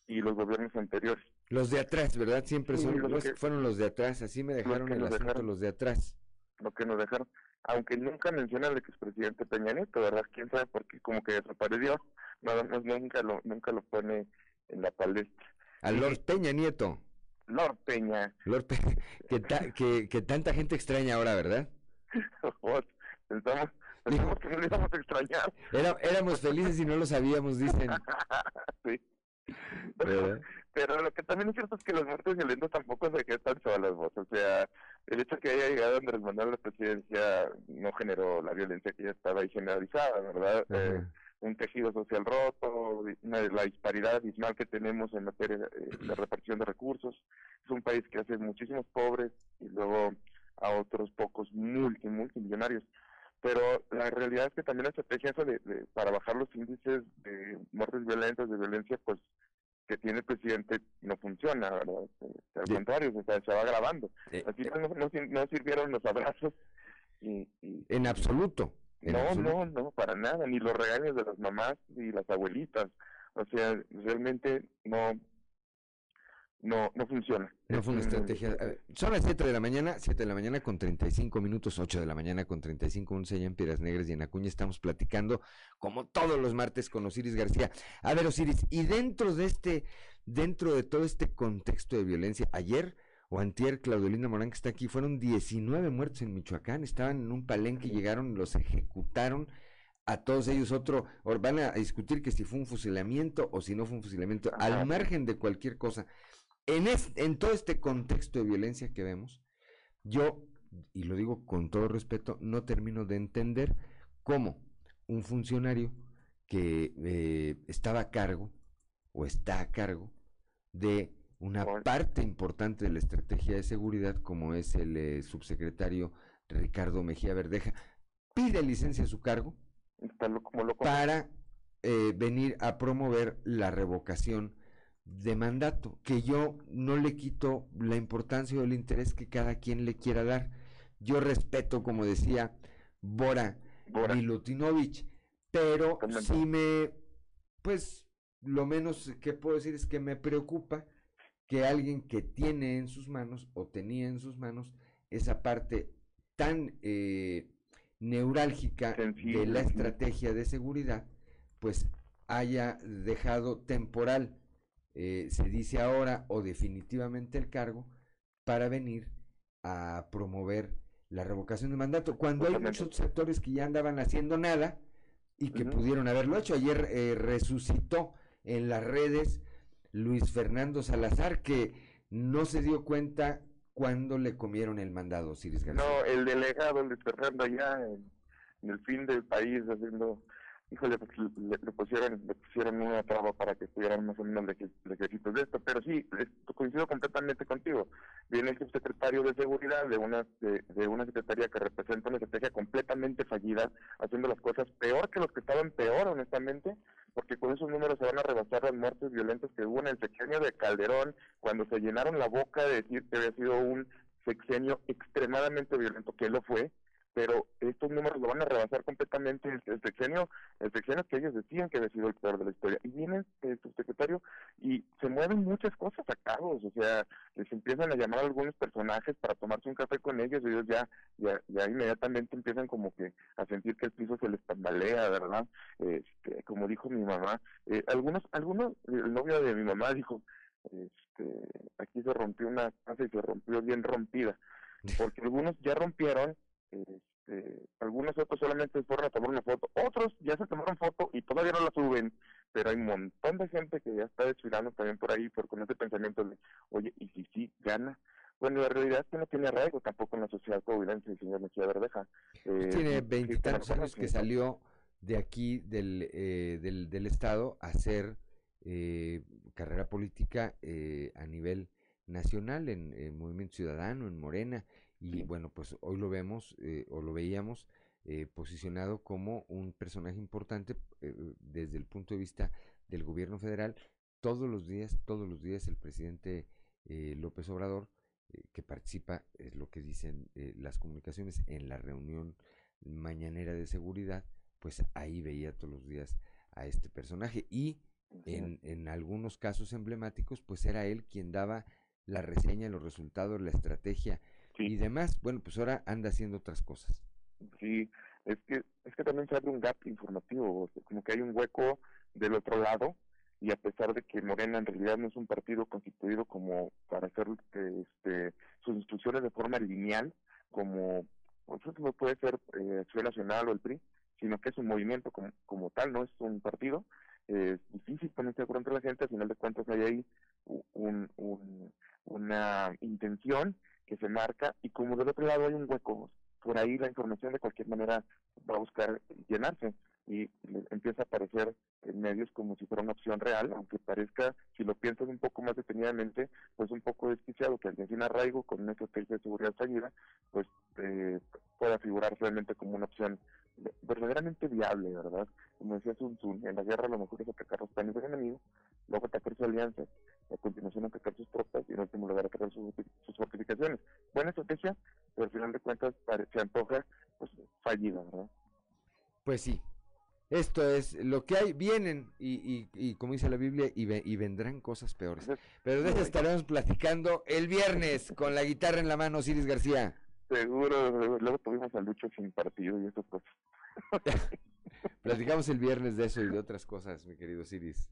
y los gobiernos anteriores. Los de atrás, ¿verdad? Siempre Sí, los los que- fueron los de atrás, así me dejaron el asunto dejaron. los de atrás. Lo que nos dejaron, aunque nunca menciona al expresidente Peña Nieto, ¿verdad? Quién sabe por qué, como que desapareció, nada más nunca lo, nunca lo pone en la palestra. A Lord Peña Nieto. Lord Peña, Lord Pe- [laughs] que, ta- que, que tanta gente extraña ahora, ¿verdad? [laughs] pensamos, pensamos que no le íbamos a extrañar. Era- éramos felices y no lo sabíamos, dicen. [laughs] sí. ¿verdad? Pero lo que también es cierto es que las muertes violentas tampoco se quedan solas, vos. O sea, el hecho que haya llegado Andrés Manuel a la presidencia no generó la violencia que ya estaba ahí generalizada, ¿verdad? Eh, un tejido social roto, una, la disparidad abismal que tenemos en materia eh, de repartición de recursos. Es un país que hace muchísimos pobres y luego a otros pocos multi, multimillonarios. Pero la realidad es que también la estrategia esa de, de- para bajar los índices de muertes violentas, de violencia, pues que tiene el presidente no funciona, ¿verdad? Este, al contrario, o sea, se va agravando. Eh, Así no, no, sir- no sirvieron los abrazos y, y- En absoluto. en no, absoluto. no, no, para nada, ni los regaños de las mamás y las abuelitas. O sea, realmente no no no funciona. No fue una un- estrategia. ver, Son las 7 de la mañana, 7 de la mañana con 35 minutos, 8 de la mañana con 35 minutos allá en Piedras Negras y en Acuña. Estamos platicando como todos los martes con Osiris García. A ver, Osiris, y dentro de este, dentro de todo este contexto de violencia, ayer o antier, Claudelina Morán, que está aquí, fueron 19 muertos en Michoacán, estaban en un palenque, llegaron, los ejecutaron a todos ellos otro, van a discutir que si fue un fusilamiento o si no fue un fusilamiento, al margen de cualquier cosa. En, en todo este contexto de violencia que vemos, yo, y lo digo con todo respeto, no termino de entender cómo un funcionario que eh, estaba a cargo o está a cargo de una parte importante de la estrategia de seguridad, como es el eh, subsecretario Ricardo Mejía Verdeja, pide licencia a su cargo para eh, venir a promover la revocación de mandato, que yo no le quito la importancia o el interés que cada quien le quiera dar. Yo respeto, como decía Bora, Bora. Milutinovich, pero sí me, pues, lo menos que puedo decir es que me preocupa que alguien que tiene en sus manos o tenía en sus manos esa parte tan eh, neurálgica de la estrategia de seguridad, pues haya dejado temporal, eh, se dice ahora, o definitivamente el cargo, para venir a promover la revocación de mandato, cuando hay muchos sectores que ya andaban haciendo nada y que pudieron haberlo hecho. Ayer eh, resucitó en las redes Luis Fernando Salazar, que no se dio cuenta cuando le comieron el mandado, Ciris García. No, el delegado Luis Fernando allá en, el fin del país haciendo híjole, pues, le, pusieron, le pusieron una traba para que estuvieran más o menos ejércitos de esto, pero sí, coincido completamente contigo. Viene el subsecretario de Seguridad de una, de, una secretaría que representa una estrategia completamente fallida, haciendo las cosas peor que los que estaban peor, honestamente, porque con esos números se van a rebasar las muertes violentas que hubo en el sexenio de Calderón, cuando se llenaron la boca de decir que había sido un sexenio extremadamente violento, que lo fue, pero estos números lo van a rebasar completamente el, sexenio, el sexenio que ellos decían que había sido el peor de la historia. Y viene el subsecretario y se mueven muchas cosas a cabo, o sea, les empiezan a llamar a algunos personajes para tomarse un café con ellos y ellos ya, ya, ya inmediatamente empiezan como que a sentir que el piso se les tambalea, ¿verdad? Este, como dijo mi mamá, eh, algunos, algunos, el novio de mi mamá dijo, este, aquí se rompió una casa y se rompió bien rompida, [laughs] porque algunos ya rompieron este, algunos otros solamente fueron a tomar una foto, otros ya se tomaron foto y todavía no la suben, pero hay un montón de gente que ya está desfilando también por ahí por con ese pensamiento de, oye, ¿y si sí gana? Bueno, la realidad es que no tiene arraigo tampoco en la sociedad coahuilense el señor Mejía Verdeja. Pues eh, tiene veintitantos años que salió de aquí del, eh, del, del estado a hacer eh, carrera política eh, a nivel nacional en, en Movimiento Ciudadano, en Morena, y bueno, pues hoy lo vemos eh, o lo veíamos eh, posicionado como un personaje importante eh, desde el punto de vista del gobierno federal. Todos los días, todos los días el presidente López Obrador, que participa, es lo que dicen las comunicaciones, en la reunión mañanera de seguridad, pues ahí veía todos los días a este personaje y en, en algunos casos emblemáticos, pues era él quien daba la reseña, los resultados, la estrategia y demás. Bueno, pues ahora anda haciendo otras cosas. Sí, es que es que también se abre un gap informativo, como que hay un hueco del otro lado y a pesar de que Morena en realidad no es un partido constituido como para hacer este, sus instrucciones de forma lineal, como pues, no puede ser eh, Acción Nacional o el PRI, sino que es un movimiento como, como tal, no es un partido. es difícil ponerse de acuerdo entre la gente, al final de cuentas hay ahí un, un, una intención que se marca y como del otro lado hay un hueco, por ahí la información de cualquier manera va a buscar llenarse y empieza a aparecer en medios como si fuera una opción real, aunque parezca, si lo piensas un poco más detenidamente, pues un poco desquiciado que alguien sin arraigo con una estrategia de seguridad fallida, pues eh, pueda figurar realmente como una opción verdaderamente viable, ¿verdad? Como decía Sun Tzu, en la guerra lo mejor es atacar los planes del enemigo, luego atacar su alianza, a continuación atacar sus tropas y en último lugar atacar sus, sus fortificaciones. Buena estrategia, pero al final de cuentas se antoja pues fallida, ¿verdad? Pues sí. Esto es lo que hay, vienen y, y, y como dice la Biblia, y, y vendrán cosas peores. Pero de eso estaremos platicando el viernes con la guitarra en la mano, Ciris García. Seguro, luego tuvimos a Lucho sin partido y esas cosas. [laughs] Platicamos el viernes de eso y de otras cosas, mi querido Ciris.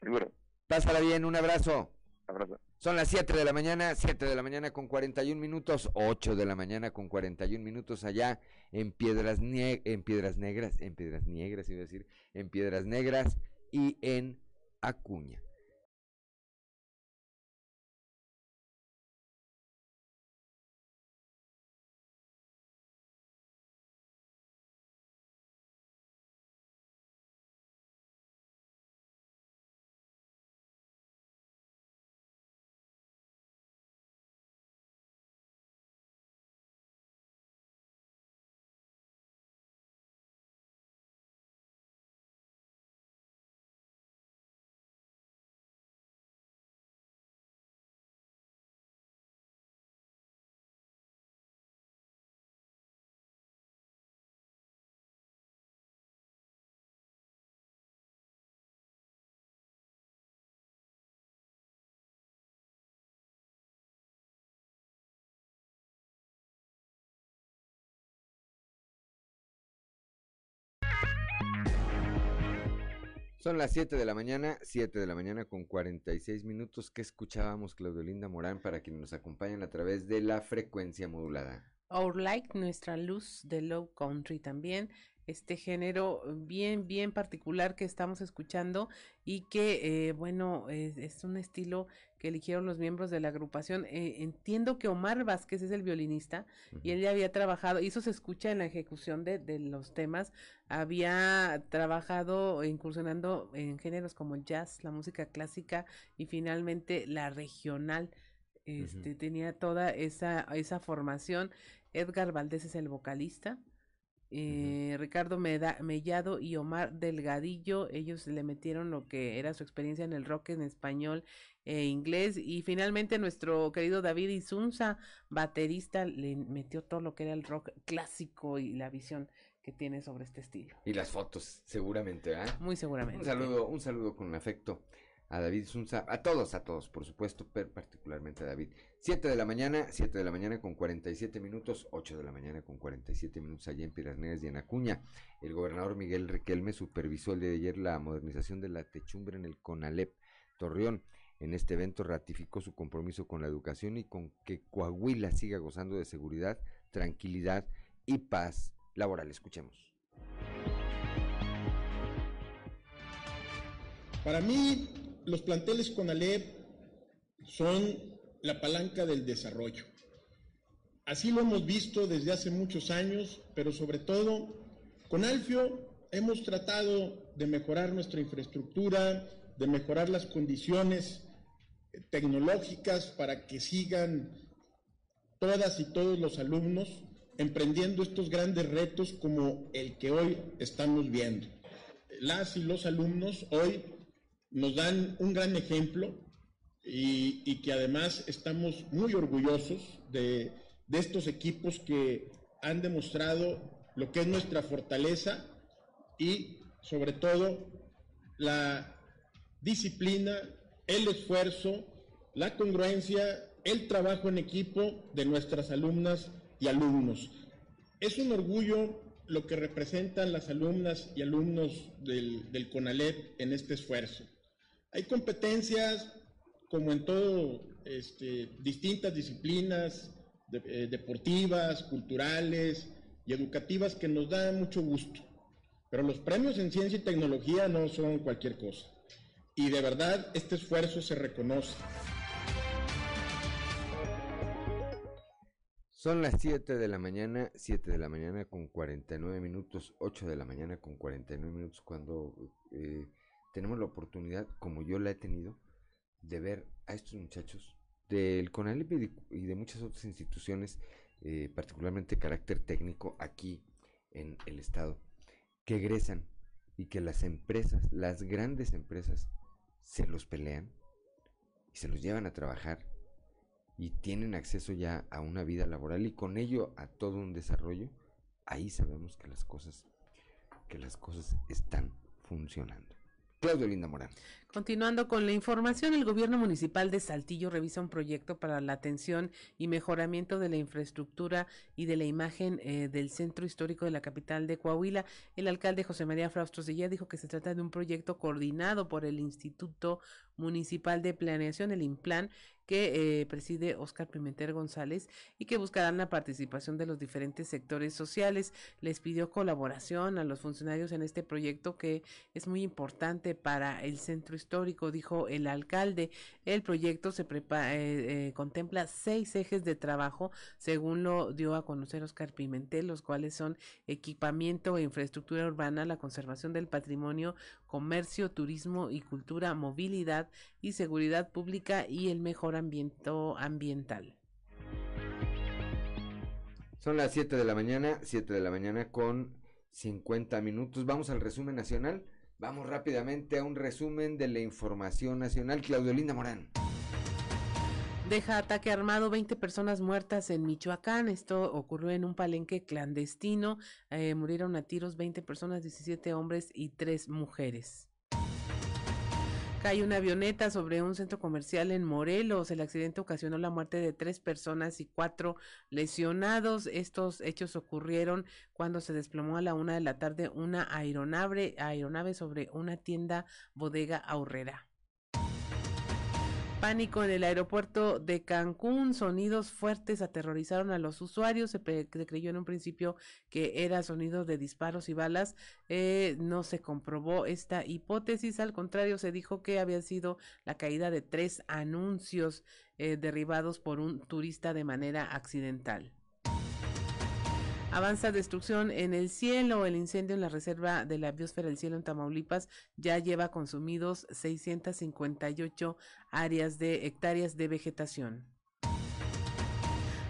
Seguro. Pásala bien, un abrazo. Abrazo. Son las 7 de la mañana, 7 de la mañana con 41 minutos, 8 de la mañana con 41 minutos allá en Piedras, en Piedras Negras, en Piedras Negras, iba a decir, en Piedras Negras y en Acuña. Son las 7 de la mañana, 7 de la mañana con 46 minutos. ¿Qué escuchábamos, Claudio Linda Morán, para quienes nos acompañan a través de la frecuencia modulada? Our Light, nuestra luz de Low Country también este género bien, bien particular que estamos escuchando y que, eh, bueno, es, un estilo que eligieron los miembros de la agrupación. Eh, entiendo que Omar Vázquez es el violinista y él ya había trabajado, y eso se escucha en la ejecución de, de los temas, había trabajado incursionando en géneros como el jazz, la música clásica y finalmente la regional. Este, tenía toda esa, esa formación. Edgar Valdés es el vocalista. Eh, Ricardo Mellado y Omar Delgadillo, ellos le metieron lo que era su experiencia en el rock en español e inglés y finalmente nuestro querido David Isunza, baterista, le metió todo lo que era el rock clásico y la visión que tiene sobre este estilo. Y las fotos, seguramente, ¿ah? Muy seguramente. Un saludo, un saludo con afecto a David Sunza, a todos, a todos, por supuesto, pero particularmente a David. 7 de la mañana, 7 de la mañana con 47 minutos, 8 de la mañana con 47 minutos allá en Piedras y en Acuña. El gobernador Miguel Riquelme supervisó el día de ayer la modernización de la techumbre en el CONALEP Torreón. En este evento ratificó su compromiso con la educación y con que Coahuila siga gozando de seguridad, tranquilidad y paz laboral. Escuchemos. Para mí, los planteles con Alep son la palanca del desarrollo. Así lo hemos visto desde hace muchos años, pero sobre todo con Alfio hemos tratado de mejorar nuestra infraestructura, de mejorar las condiciones tecnológicas para que sigan todas y todos los alumnos emprendiendo estos grandes retos como el que hoy estamos viendo. Las y los alumnos hoy nos dan un gran ejemplo y, que además estamos muy orgullosos de, estos equipos que han demostrado lo que es nuestra fortaleza y sobre todo la disciplina, el esfuerzo, la congruencia, el trabajo en equipo de nuestras alumnas y alumnos. Es un orgullo lo que representan las alumnas y alumnos del, del CONALEP en este esfuerzo. Hay competencias, como en todo, este, distintas disciplinas eh, deportivas, culturales y educativas que nos dan mucho gusto. Pero los premios en ciencia y tecnología no son cualquier cosa. Y de verdad este esfuerzo se reconoce. Son las 7 de la mañana, 7 de la mañana con 49 minutos, 8 de la mañana con 49 minutos, cuando eh, tenemos la oportunidad, como yo la he tenido, de ver a estos muchachos del CONALIP y de, muchas otras instituciones, eh, particularmente carácter técnico aquí en el estado, que egresan y que las empresas, las grandes empresas, se los pelean y se los llevan a trabajar y tienen acceso ya a una vida laboral y con ello a todo un desarrollo, ahí sabemos que las cosas, que las cosas están funcionando. Claudio Linda Morán. Continuando con la información, el gobierno municipal de Saltillo revisa un proyecto para la atención y mejoramiento de la infraestructura y de la imagen eh, del centro histórico de la capital de Coahuila. El alcalde José María Fraustros de dijo que se trata de un proyecto coordinado por el Instituto Municipal de Planeación, el IMPLAN, que eh, preside Oscar Pimentel González y que buscarán la participación de los diferentes sectores sociales. Les pidió colaboración a los funcionarios en este proyecto que es muy importante para el centro histórico, dijo el alcalde. El proyecto se eh, eh, contempla seis ejes de trabajo, según lo dio a conocer Oscar Pimentel, los cuales son equipamiento e infraestructura urbana, la conservación del patrimonio, comercio, turismo y cultura, movilidad y seguridad pública y el mejor ambiental. Son las 7 de la mañana, 7 de la mañana con 50 minutos. Vamos al resumen nacional. Vamos rápidamente a un resumen de la información nacional. Claudio Linda Morán. Deja ataque armado, 20 personas muertas en Michoacán. Esto ocurrió en un palenque clandestino. Eh, murieron a tiros 20 personas, 17 hombres y 3 mujeres. Cae una avioneta sobre un centro comercial en Morelos. El accidente ocasionó la muerte de tres personas y cuatro lesionados. Estos hechos ocurrieron cuando se desplomó a la una de la tarde una aeronave, aeronave sobre una tienda bodega ahorrera. Pánico en el aeropuerto de Cancún, sonidos fuertes aterrorizaron a los usuarios, se, creyó en un principio que era sonido de disparos y balas, eh, no se comprobó esta hipótesis, al contrario se dijo que había sido la caída de tres anuncios eh, derribados por un turista de manera accidental. Avanza destrucción en el cielo. El incendio en la reserva de la biosfera del cielo en Tamaulipas ya lleva consumidos 658 áreas de hectáreas de vegetación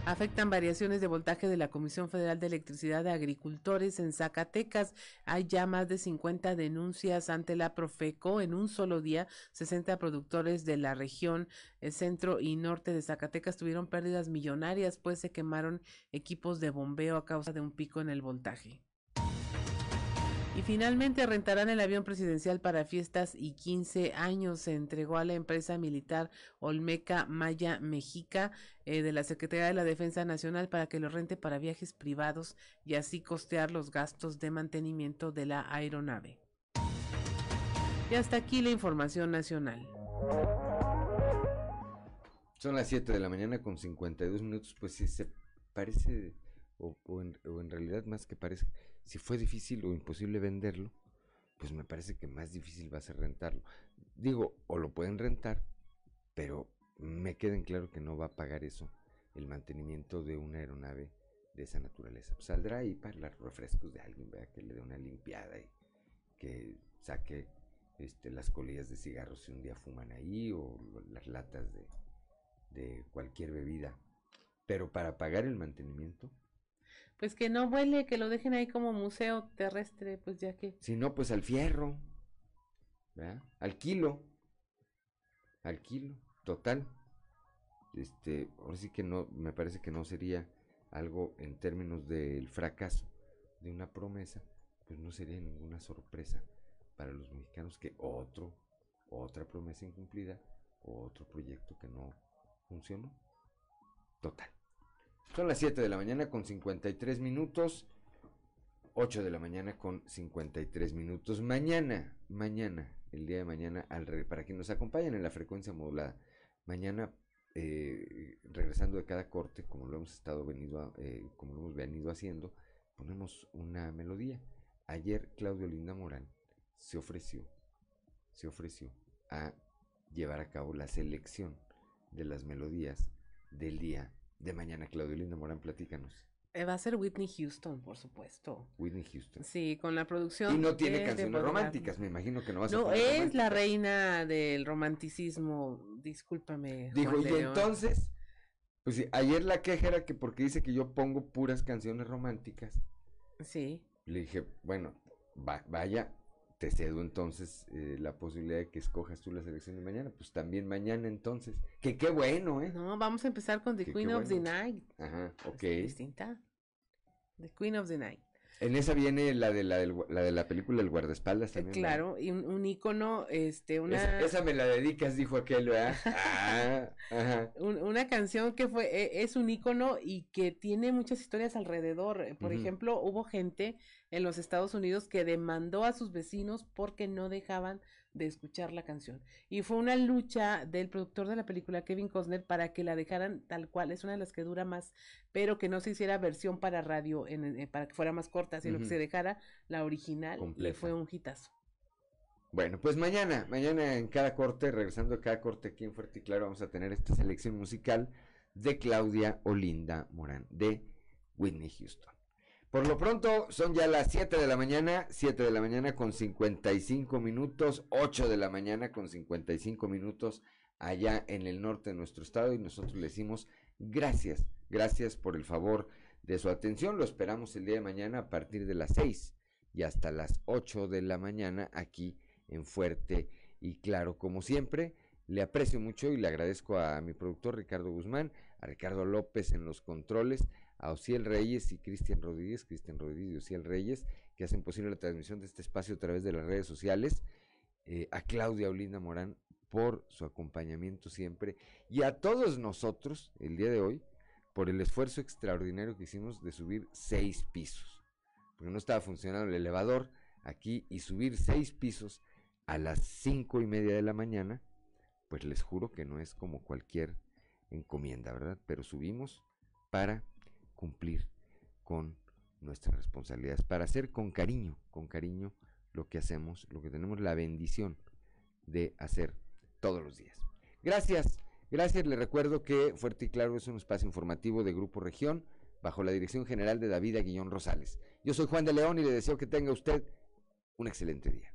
afectan variaciones de voltaje de la Comisión Federal de Electricidad de Agricultores en Zacatecas. Hay ya más de 50 denuncias ante la Profeco. En un solo día, 60 productores de la región el centro y norte de Zacatecas tuvieron pérdidas millonarias, pues se quemaron equipos de bombeo a causa de un pico en el voltaje. Y finalmente rentarán el avión presidencial para fiestas y 15 años. Se entregó a la empresa militar Olmeca Maya Mexica eh, de la Secretaría de la Defensa Nacional para que lo rente para viajes privados y así costear los gastos de mantenimiento de la aeronave. Y hasta aquí la información nacional. Son las 7 de la mañana con 52 minutos, pues sí se parece, o en realidad más que parece, si fue difícil o imposible venderlo, pues me parece que más difícil va a ser rentarlo. Digo, o lo pueden rentar, pero me queda en claro que no va a pagar eso el mantenimiento de una aeronave de esa naturaleza. Saldrá ahí para los refrescos de alguien, vea que le dé una limpiada y que saque este, las colillas de cigarros si un día fuman ahí o las latas de, de cualquier bebida. Pero para pagar el mantenimiento, pues que no vuele, que lo dejen ahí como museo terrestre, pues ya que. Si no, pues al fierro, ¿verdad? Al kilo, al kilo, total. Este, ahora sí que no, me parece que no sería algo en términos del fracaso de una promesa, pues no sería ninguna sorpresa para los mexicanos que otro, otra promesa incumplida, otro proyecto que no funcionó. Total. Son las 7 de la mañana con 53 minutos. 8 de la mañana con 53 minutos. Mañana, mañana, el día de mañana, al para quienes nos acompañen en la frecuencia modulada, mañana, eh, regresando de cada corte, como lo hemos estado venido, eh, como lo hemos venido haciendo, ponemos una melodía. Ayer Claudio Linda Morán se ofreció, se ofreció a llevar a cabo la selección de las melodías del día de mañana, Claudio Linda Morán, platícanos. Eh, va a ser Whitney Houston, por supuesto. Whitney Houston. Sí, con la producción. Y no tiene canciones románticas, me imagino que no va a ser. No, es la reina del romanticismo, discúlpame. Dijo, y entonces, pues sí, ayer la queja era que porque dice que yo pongo puras canciones románticas. Sí. Le dije, bueno, vaya, te cedo entonces eh, la posibilidad de que escojas tú la selección de mañana. Pues también mañana entonces. Que qué bueno, ¿eh? No, vamos a empezar con The Queen of the Night. Ajá, ok. distinta. The Queen of the Night. En esa viene la de la, de la película El guardaespaldas eh, también. Claro, y un, un, icono, este, una... Esa, me la dedicas, dijo aquel, ¿verdad? [laughs] ah, ajá. una canción que fue, e, es un icono y que tiene muchas historias alrededor. Por ejemplo, hubo gente en los Estados Unidos que demandó a sus vecinos porque no dejaban de escuchar la canción. Y fue una lucha del productor de la película, Kevin Costner, para que la dejaran tal cual. Es una de las que dura más, pero que no se hiciera versión para radio, en, eh, para que fuera más corta, sino que se dejara la original. Y fue un hitazo. Bueno, pues mañana, mañana en cada corte, regresando a cada corte aquí en Fuerte y Claro, vamos a tener esta selección musical de Claudia Olinda Morán, de Whitney Houston. Por lo pronto son ya las 7 de la mañana, 7 de la mañana con 55 minutos, 8 de la mañana con 55 minutos allá en el norte de nuestro estado y nosotros le decimos gracias, gracias por el favor de su atención. Lo esperamos el día de mañana a partir de las 6 y hasta las 8 de la mañana aquí en Fuerte y Claro. Como siempre, le aprecio mucho y le agradezco a mi productor Ricardo Guzmán, a Ricardo López en los controles a Ociel Reyes y Cristian Rodríguez, Cristian Rodríguez y Ociel Reyes, que hacen posible la transmisión de este espacio a través de las redes sociales. eh, a Claudia Olinda Morán por su acompañamiento siempre y a todos nosotros el día de hoy por el esfuerzo extraordinario que hicimos de subir seis pisos. Porque no estaba funcionando el elevador aquí y subir seis pisos a las cinco y media de la mañana, pues les juro que no es como cualquier encomienda, ¿verdad? Pero subimos para cumplir con nuestras responsabilidades, para hacer con cariño, con cariño lo que hacemos, lo que tenemos la bendición de hacer todos los días. Gracias, gracias. Le recuerdo que Fuerte y Claro es un espacio informativo de Grupo Región bajo la dirección general de David Aguillón Rosales. Yo soy Juan de León y le deseo que tenga usted un excelente día.